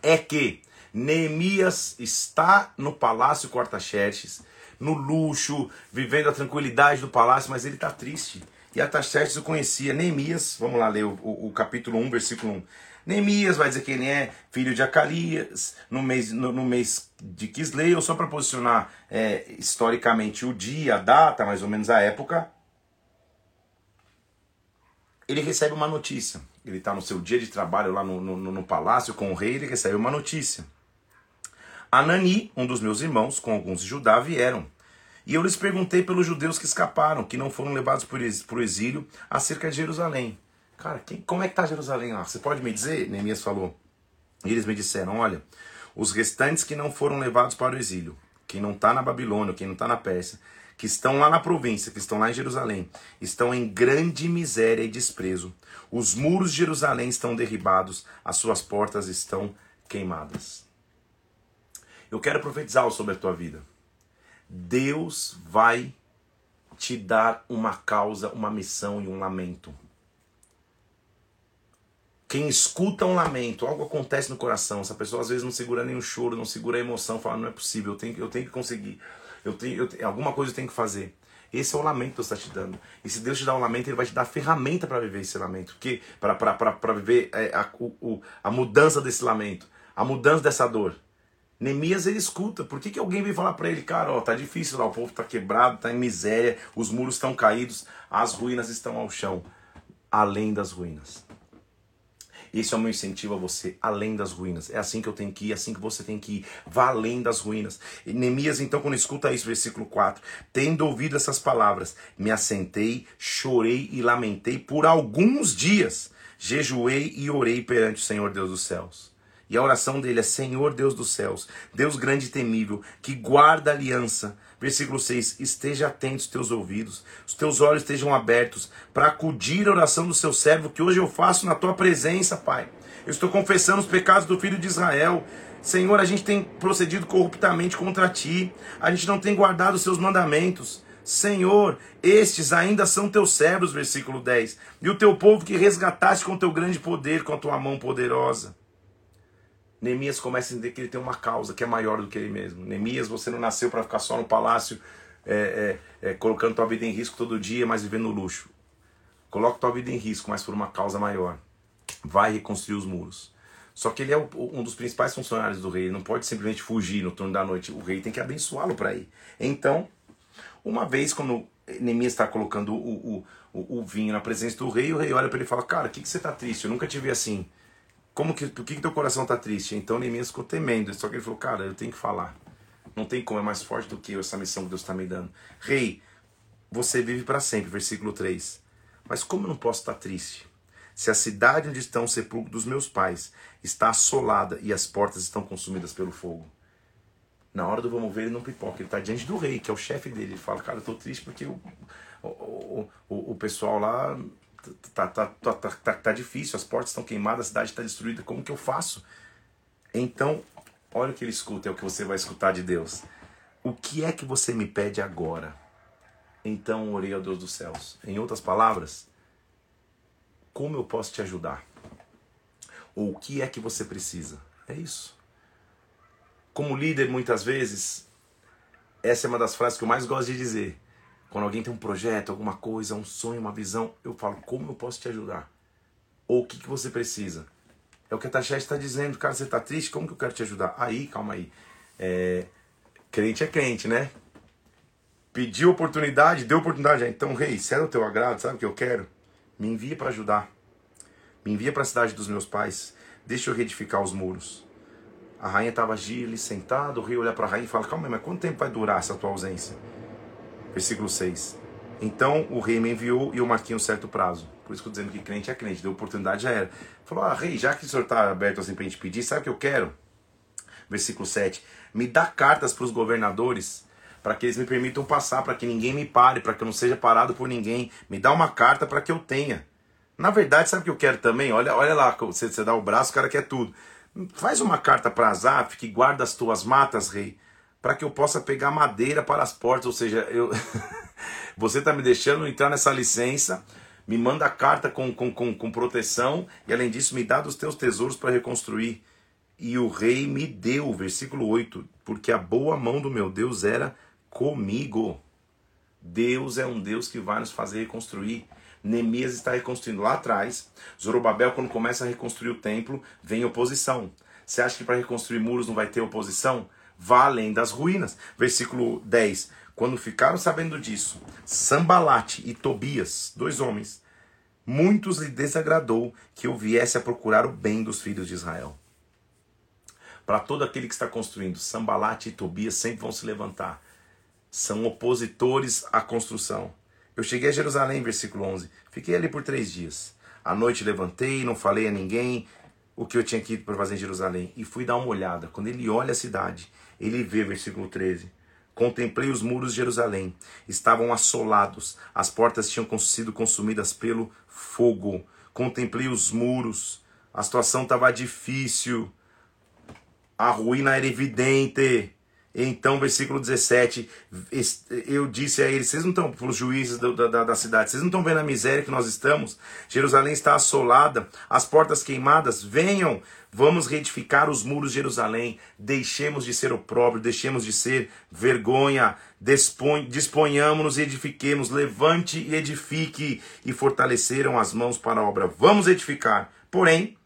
é que Neemias está no palácio Cortaxerxes, no luxo, vivendo a tranquilidade do palácio, mas ele está triste. E Artaxerxes o conhecia. Neemias, vamos lá ler o, o, o capítulo 1, versículo 1. Neemias vai dizer que ele é filho de Acalias, no mês, no, no mês de Kisleu, só para posicionar é, historicamente o dia, a data, mais ou menos a época. Ele recebe uma notícia. Ele está no seu dia de trabalho lá no, no, no palácio com o rei, ele recebe uma notícia. Anani, um dos meus irmãos, com alguns de Judá, vieram. E eu lhes perguntei pelos judeus que escaparam, que não foram levados por o exílio, acerca de Jerusalém. Cara, quem, como é que está Jerusalém lá? Você pode me dizer? Neemias falou. E eles me disseram: olha, os restantes que não foram levados para o exílio, quem não está na Babilônia, quem não está na Pérsia, que estão lá na província, que estão lá em Jerusalém, estão em grande miséria e desprezo. Os muros de Jerusalém estão derribados, as suas portas estão queimadas. Eu quero profetizar sobre a tua vida. Deus vai te dar uma causa, uma missão e um lamento. Quem escuta um lamento, algo acontece no coração, essa pessoa às vezes não segura o choro, não segura a emoção, fala, não é possível, eu tenho, eu tenho que conseguir, eu tenho, eu, alguma coisa eu tenho que fazer. Esse é o lamento que Deus está te dando. E se Deus te dá um lamento, Ele vai te dar ferramenta para viver esse lamento. Para viver é, a, o, a mudança desse lamento, a mudança dessa dor. Neemias ele escuta. Por que, que alguém vem falar para ele, cara, ó, tá difícil lá, o povo tá quebrado, tá em miséria, os muros estão caídos, as ruínas estão ao chão. Além das ruínas. Esse é o meu incentivo a você, além das ruínas. É assim que eu tenho que ir, é assim que você tem que ir. Vá além das ruínas. E Neemias, então, quando escuta isso, versículo 4, tendo ouvido essas palavras, me assentei, chorei e lamentei por alguns dias. Jejuei e orei perante o Senhor Deus dos céus. E a oração dele é: Senhor Deus dos céus, Deus grande e temível, que guarda a aliança Versículo 6: Esteja atento os teus ouvidos, os teus olhos estejam abertos para acudir a oração do seu servo, que hoje eu faço na tua presença, Pai. Eu estou confessando os pecados do filho de Israel. Senhor, a gente tem procedido corruptamente contra ti, a gente não tem guardado os seus mandamentos. Senhor, estes ainda são teus servos, versículo 10, e o teu povo que resgataste com teu grande poder, com a tua mão poderosa. Neemias começa a entender que ele tem uma causa que é maior do que ele mesmo. Neemias, você não nasceu para ficar só no palácio, é, é, é, colocando tua vida em risco todo dia, mas vivendo no luxo. Coloca tua vida em risco, mas por uma causa maior. Vai reconstruir os muros. Só que ele é um dos principais funcionários do rei. Ele não pode simplesmente fugir no turno da noite. O rei tem que abençoá-lo para ir. Então, uma vez quando Neemias está colocando o, o, o, o, vinho na presença do rei, o rei olha para ele e fala: Cara, o que, que você está triste? Eu nunca te vi assim. Como que, por que, que teu coração tá triste? Então Neemias ficou temendo. Só que ele falou, cara, eu tenho que falar. Não tem como, é mais forte do que eu essa missão que Deus está me dando. Rei, você vive para sempre, versículo 3. Mas como eu não posso estar triste? Se a cidade onde estão o sepulcro dos meus pais está assolada e as portas estão consumidas pelo fogo. Na hora do vamos ver, ele não pipoca. Ele está diante do rei, que é o chefe dele. Ele fala, cara, eu estou triste porque o, o, o, o pessoal lá tá, tá, tá, tá, tá difícil, as portas estão queimadas, a cidade está destruída, como que eu faço? Então, olha o que ele escuta, é o que você vai escutar de Deus. O que é que você me pede agora? Então orei ao Deus dos céus. Em outras palavras, como eu posso te ajudar? Ou o que é que você precisa? É isso. Como líder, muitas vezes, essa é uma das frases que eu mais gosto de dizer. Quando alguém tem um projeto, alguma coisa, um sonho, uma visão, eu falo, como eu posso te ajudar? Ou o que, que você precisa? É o que a Tachete está dizendo, cara, você está triste, como que eu quero te ajudar? Aí, calma aí. É, crente é crente, né? Pediu oportunidade, deu oportunidade. Então, rei, se é do teu agrado, sabe o que eu quero? Me envia para ajudar. Me envia para a cidade dos meus pais. Deixa eu reedificar os muros. A rainha estava ali sentada, o rei olha para a rainha e fala: Calma aí, mas quanto tempo vai durar essa tua ausência? Versículo 6. Então o rei me enviou e eu marquei um certo prazo. Por isso que eu estou dizendo que crente é crente, deu oportunidade já era. Falou: Ah, rei, já que o senhor está aberto assim para a gente pedir, sabe o que eu quero? Versículo 7. Me dá cartas para os governadores para que eles me permitam passar, para que ninguém me pare, para que eu não seja parado por ninguém. Me dá uma carta para que eu tenha. Na verdade, sabe o que eu quero também? Olha, olha lá, você, você dá o braço, o cara quer tudo. Faz uma carta para Azaf que guarda as tuas matas, rei, para que eu possa pegar madeira para as portas. Ou seja, eu [laughs] você está me deixando entrar nessa licença, me manda a carta com, com, com, com proteção e, além disso, me dá dos teus tesouros para reconstruir. E o rei me deu, versículo 8, porque a boa mão do meu Deus era comigo. Deus é um Deus que vai nos fazer reconstruir. Neemias está reconstruindo lá atrás. Zorobabel, quando começa a reconstruir o templo, vem oposição. Você acha que para reconstruir muros não vai ter oposição? Vá além das ruínas. Versículo 10. Quando ficaram sabendo disso, Sambalate e Tobias, dois homens, muitos lhe desagradou que eu viesse a procurar o bem dos filhos de Israel. Para todo aquele que está construindo, Sambalate e Tobias sempre vão se levantar são opositores à construção. Eu cheguei a Jerusalém, versículo 11. Fiquei ali por três dias. À noite levantei, não falei a ninguém o que eu tinha que ir para fazer em Jerusalém. E fui dar uma olhada. Quando ele olha a cidade, ele vê, versículo 13. Contemplei os muros de Jerusalém. Estavam assolados. As portas tinham sido consumidas pelo fogo. Contemplei os muros. A situação estava difícil. A ruína era evidente. Então, versículo 17, eu disse a eles: vocês não estão, para os juízes da, da, da, cidade, vocês não estão vendo a miséria que nós estamos? Jerusalém está assolada, as portas queimadas, venham, vamos reedificar os muros de Jerusalém, deixemos de ser opróbrio, deixemos de ser vergonha, disponhamos-nos e edifiquemos, levante e edifique, e fortaleceram as mãos para a obra. Vamos edificar. Porém,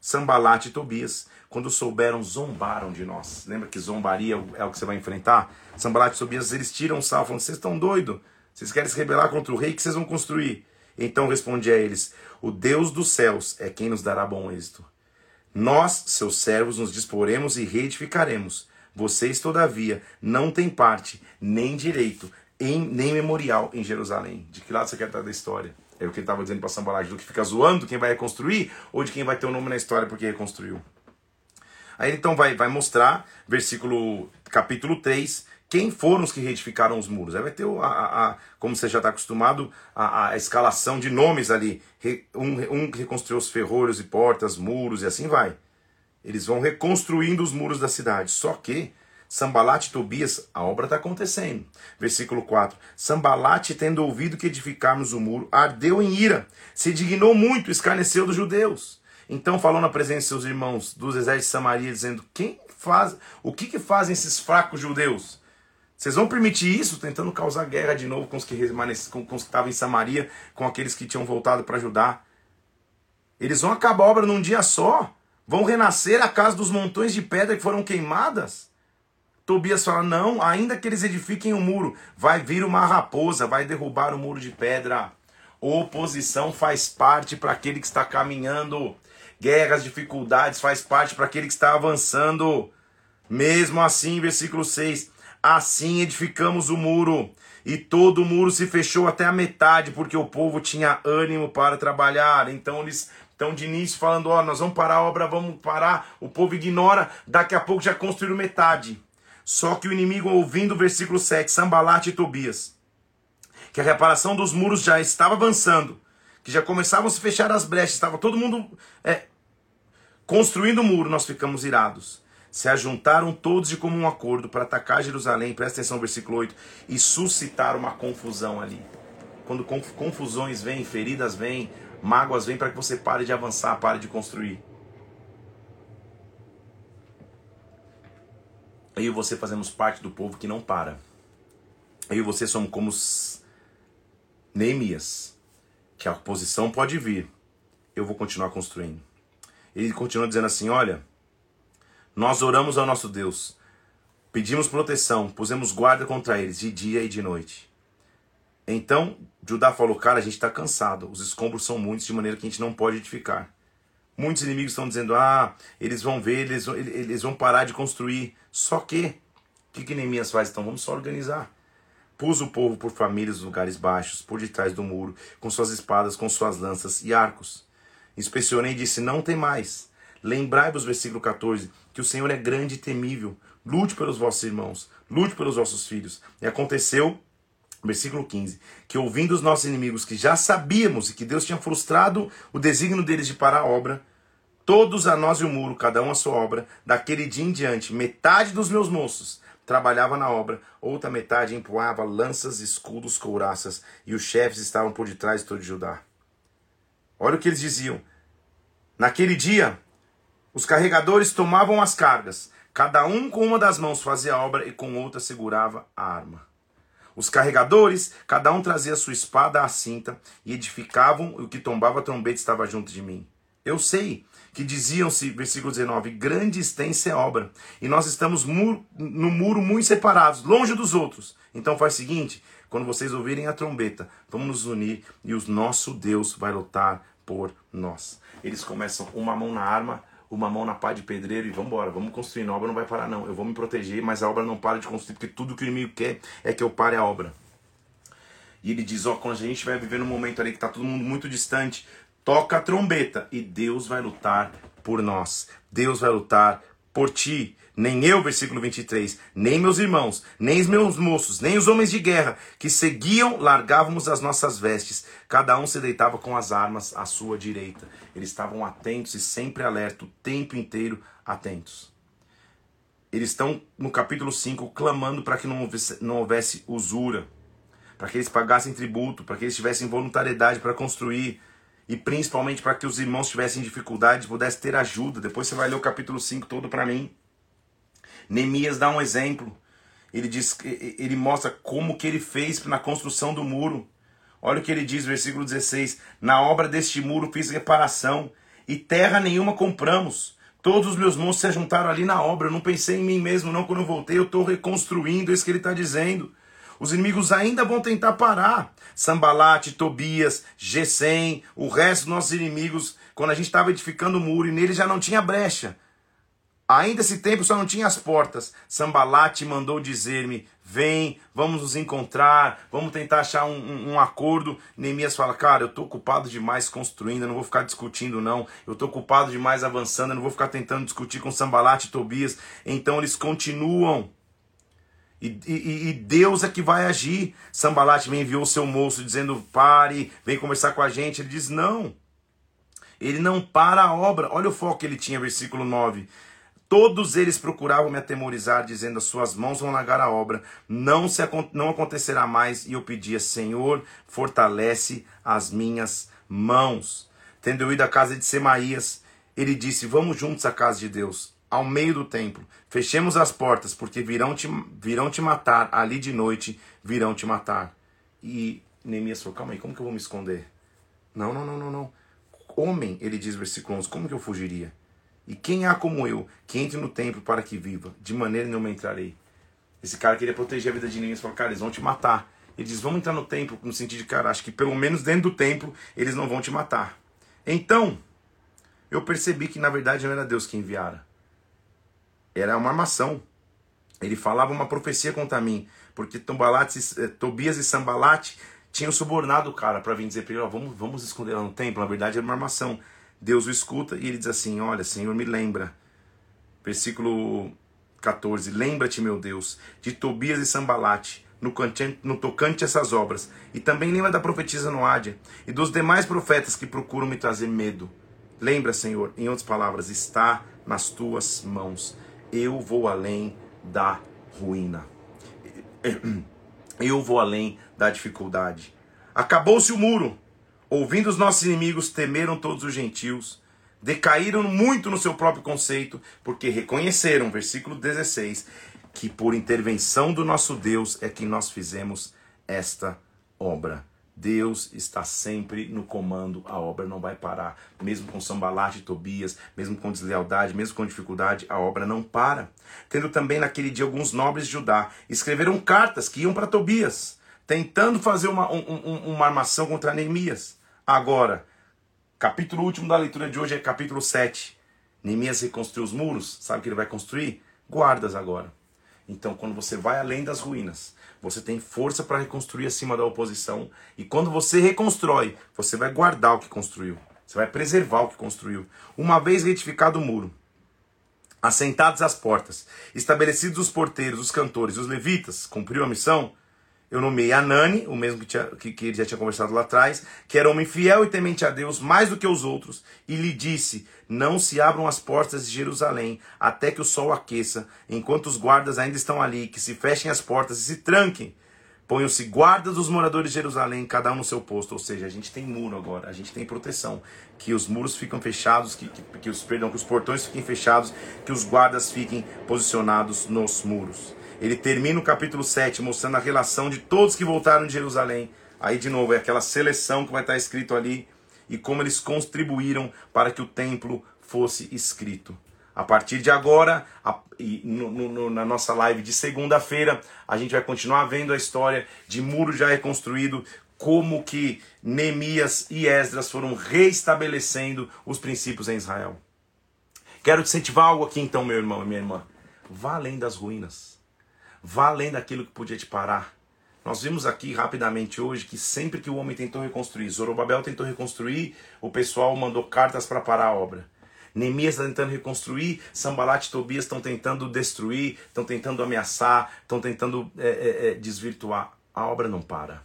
Sambalate e Tobias quando souberam, zombaram de nós. Lembra que zombaria é o que você vai enfrentar? Sambalat e Tobias, eles tiram o sal, falando, vocês estão doidos? Vocês querem se rebelar contra o rei, que vocês vão construir? Então respondi a eles, o Deus dos céus é quem nos dará bom êxito. Nós, seus servos, nos disporemos e reedificaremos. Vocês, todavia, não têm parte, nem direito, em, nem memorial em Jerusalém. De que lado você quer estar da história? É o que ele estava dizendo para Sambalat, do que fica zoando quem vai reconstruir, ou de quem vai ter o um nome na história porque reconstruiu? Aí então vai, vai mostrar, versículo, capítulo 3, quem foram os que reedificaram os muros. Aí vai ter, a, a, a como você já está acostumado, a, a, escalação de nomes ali. Um, um que reconstruiu os ferrolhos e portas, muros e assim vai. Eles vão reconstruindo os muros da cidade. Só que Sambalate e Tobias, a obra está acontecendo. Versículo 4. Sambalate, tendo ouvido que edificáramos o muro, ardeu em ira, se dignou muito, escarneceu dos judeus. Então falou na presença de seus irmãos dos exércitos de Samaria, dizendo: Quem faz, o que, que fazem esses fracos judeus? Vocês vão permitir isso, tentando causar guerra de novo com os que, com, com os que estavam em Samaria, com aqueles que tinham voltado para ajudar? Eles vão acabar a obra num dia só. Vão renascer a casa dos montões de pedra que foram queimadas. Tobias fala: Não, ainda que eles edifiquem o um muro, vai vir uma raposa, vai derrubar o muro de pedra. Oposição faz parte para aquele que está caminhando guerras, dificuldades, faz parte para aquele que está avançando. Mesmo assim, versículo 6: Assim edificamos o muro, e todo o muro se fechou até a metade, porque o povo tinha ânimo para trabalhar. Então eles estão de início falando: Ó, nós vamos parar a obra, vamos parar. O povo ignora, daqui a pouco já construíram metade. Só que o inimigo, ouvindo o versículo 7, Sambalate e Tobias, que a reparação dos muros já estava avançando, que já começavam a se fechar as brechas, estava todo mundo é, Construindo o muro, nós ficamos irados. Se ajuntaram todos de comum acordo para atacar Jerusalém, presta atenção versículo 8, e suscitar uma confusão ali. Quando confusões vêm, feridas vêm, mágoas vêm para que você pare de avançar, pare de construir. Eu e você fazemos parte do povo que não para. Eu e você somos como Neemias, que a oposição pode vir, eu vou continuar construindo. Ele continua dizendo assim: Olha, nós oramos ao nosso Deus, pedimos proteção, pusemos guarda contra eles de dia e de noite. Então Judá falou: Cara, a gente está cansado, os escombros são muitos, de maneira que a gente não pode edificar. Muitos inimigos estão dizendo: Ah, eles vão ver, eles, eles vão parar de construir. Só que, o que, que Neemias faz? Então vamos só organizar. Pus o povo por famílias lugares baixos, por detrás do muro, com suas espadas, com suas lanças e arcos. Inspecionei e disse: Não tem mais. Lembrai-vos, versículo 14, que o Senhor é grande e temível. Lute pelos vossos irmãos, lute pelos vossos filhos. E aconteceu, versículo 15, que ouvindo os nossos inimigos, que já sabíamos e que Deus tinha frustrado o desígnio deles de parar a obra, todos a nós e o muro, cada um a sua obra, daquele dia em diante, metade dos meus moços trabalhava na obra, outra metade empunhava lanças, escudos, couraças, e os chefes estavam por detrás de todo Judá. Olha o que eles diziam. Naquele dia, os carregadores tomavam as cargas, cada um com uma das mãos fazia a obra e com outra segurava a arma. Os carregadores, cada um trazia sua espada à cinta e edificavam, e o que tombava a trombeta estava junto de mim. Eu sei que diziam-se, versículo 19, grande extensa é obra, e nós estamos no muro muito separados, longe dos outros. Então faz o seguinte, quando vocês ouvirem a trombeta, vamos nos unir e o nosso Deus vai lutar por nós. Eles começam uma mão na arma, uma mão na pá de pedreiro e vamos embora, vamos construir. A obra não vai parar, não. Eu vou me proteger, mas a obra não para de construir, porque tudo que o inimigo quer é que eu pare a obra. E ele diz: Ó, quando a gente vai viver num momento ali que está todo mundo muito distante, toca a trombeta e Deus vai lutar por nós. Deus vai lutar por ti. Nem eu, versículo 23, nem meus irmãos, nem os meus moços, nem os homens de guerra que seguiam, largávamos as nossas vestes. Cada um se deitava com as armas à sua direita. Eles estavam atentos e sempre alerta, o tempo inteiro atentos. Eles estão no capítulo 5 clamando para que não houvesse, não houvesse usura, para que eles pagassem tributo, para que eles tivessem voluntariedade para construir e principalmente para que os irmãos tivessem dificuldade, pudessem ter ajuda. Depois você vai ler o capítulo 5 todo para mim. Neemias dá um exemplo. Ele diz, ele mostra como que ele fez na construção do muro. Olha o que ele diz, versículo 16: Na obra deste muro fiz reparação, e terra nenhuma compramos. Todos os meus moços se juntaram ali na obra. Eu não pensei em mim mesmo, não. Quando eu voltei, eu estou reconstruindo. É isso que ele está dizendo. Os inimigos ainda vão tentar parar. Sambalate, Tobias, Gesem, o resto dos nossos inimigos, quando a gente estava edificando o muro e nele já não tinha brecha. Ainda esse tempo só não tinha as portas. Sambalate mandou dizer-me: Vem, vamos nos encontrar, vamos tentar achar um, um, um acordo. Neemias fala: Cara, eu estou ocupado demais construindo, eu não vou ficar discutindo, não. Eu estou ocupado demais avançando, eu não vou ficar tentando discutir com Sambalate e Tobias. Então eles continuam e, e, e, Deus é que vai agir. Sambalat me enviou seu moço dizendo: pare, vem conversar com a gente. Ele diz: não. Ele não para a obra. Olha o foco que ele tinha, versículo 9. Todos eles procuravam me atemorizar, dizendo: As suas mãos vão largar a obra, não, se, não acontecerá mais. E eu pedia: Senhor, fortalece as minhas mãos. Tendo eu ido à casa de Semaías, ele disse: Vamos juntos à casa de Deus ao meio do templo. Fechemos as portas, porque virão te, virão te matar ali de noite, virão te matar. E Neemias falou: calma aí, como que eu vou me esconder? Não, não, não, não, não. Homem, ele diz, versículo 11, como que eu fugiria? E quem há como eu, que entre no templo para que viva? De maneira nenhuma entrarei. Esse cara queria proteger a vida de Neemias, falou, cara, eles vão te matar. Ele diz, vamos entrar no templo, no sentido de, cara, acho que pelo menos dentro do templo eles não vão te matar. Então, eu percebi que na verdade não era Deus que enviara era uma armação. Ele falava uma profecia contra mim, porque Tombalate, eh, Tobias e Sambalate tinham subornado o cara para vir dizer para ele: vamos, vamos esconder lá no templo. Na verdade, era uma armação. Deus o escuta e ele diz assim: Olha, Senhor, me lembra. Versículo 14: Lembra-te, meu Deus, de Tobias e Sambalate, no, no tocante a essas obras, e também lembra da profetisa Noádia e dos demais profetas que procuram me trazer medo. Lembra, Senhor, em outras palavras, está nas tuas mãos eu vou além da ruína. [clears throat] Eu vou além da dificuldade. Acabou-se o muro. Ouvindo os nossos inimigos, temeram todos os gentios. Decaíram muito no seu próprio conceito, porque reconheceram, versículo 16, que por intervenção do nosso Deus é que nós fizemos esta obra. Deus está sempre no comando, a obra não vai parar. Mesmo com Sambalate e Tobias, mesmo com deslealdade, mesmo com dificuldade, a obra não para. Tendo também naquele dia alguns nobres de Judá, escreveram cartas que iam para Tobias, tentando fazer uma, um, uma armação contra Neemias. Agora, capítulo último da leitura de hoje é capítulo 7. Neemias reconstruiu os muros, sabe o que ele vai construir? Guardas agora. Então, quando você vai além das ruínas, você tem força para reconstruir acima da oposição. E quando você reconstrói, você vai guardar o que construiu. Você vai preservar o que construiu. Uma vez retificado o muro, assentados as portas, estabelecidos os porteiros, os cantores, os levitas, cumpriu a missão, eu nomeei Anani, o mesmo que, tinha, que, que ele já tinha conversado lá atrás, que era homem fiel e temente a Deus mais do que os outros, e lhe disse: Não se abram as portas de Jerusalém até que o sol aqueça, enquanto os guardas ainda estão ali, que se fechem as portas e se tranquem. Ponham-se guardas dos moradores de Jerusalém, cada um no seu posto. Ou seja, a gente tem muro agora, a gente tem proteção. Que os muros ficam fechados, que, que, que os, perdão, que os portões fiquem fechados, que os guardas fiquem posicionados nos muros. Ele termina o capítulo 7 mostrando a relação de todos que voltaram de Jerusalém. Aí, de novo, é aquela seleção que vai estar escrito ali e como eles contribuíram para que o templo fosse escrito. A partir de agora, a, no, no, na nossa live de segunda-feira, a gente vai continuar vendo a história de muro já reconstruído, como que Neemias e Esdras foram reestabelecendo os princípios em Israel. Quero te incentivar algo aqui então, meu irmão e minha irmã. Vá além das ruínas. Vá além daquilo que podia te parar. Nós vimos aqui rapidamente hoje que sempre que o homem tentou reconstruir, Zorobabel tentou reconstruir, o pessoal mandou cartas para parar a obra. Neemias está tentando reconstruir, Sambalat e Tobias estão tentando destruir, estão tentando ameaçar, estão tentando é, é, é, desvirtuar. A obra não para.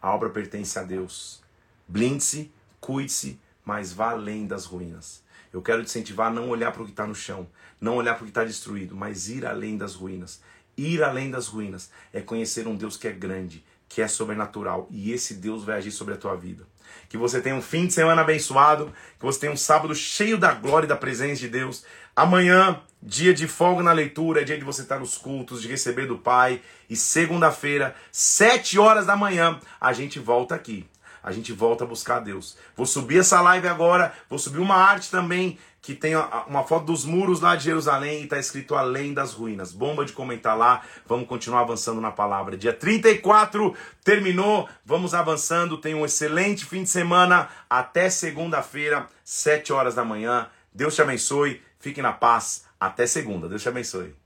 A obra pertence a Deus. Blinde-se, cuide-se, mas vá além das ruínas. Eu quero te incentivar a não olhar para o que está no chão, não olhar para o que está destruído, mas ir além das ruínas. Ir além das ruínas é conhecer um Deus que é grande, que é sobrenatural e esse Deus vai agir sobre a tua vida. Que você tenha um fim de semana abençoado, que você tenha um sábado cheio da glória e da presença de Deus. Amanhã, dia de folga na leitura, é dia de você estar nos cultos, de receber do Pai. E segunda-feira, sete horas da manhã, a gente volta aqui. A gente volta a buscar Deus. Vou subir essa live agora, vou subir uma arte também que tem uma foto dos muros lá de Jerusalém e está escrito além das ruínas. Bomba de comentar lá, vamos continuar avançando na palavra. Dia 34 terminou, vamos avançando. Tenha um excelente fim de semana. Até segunda-feira, 7 horas da manhã. Deus te abençoe, fique na paz. Até segunda. Deus te abençoe.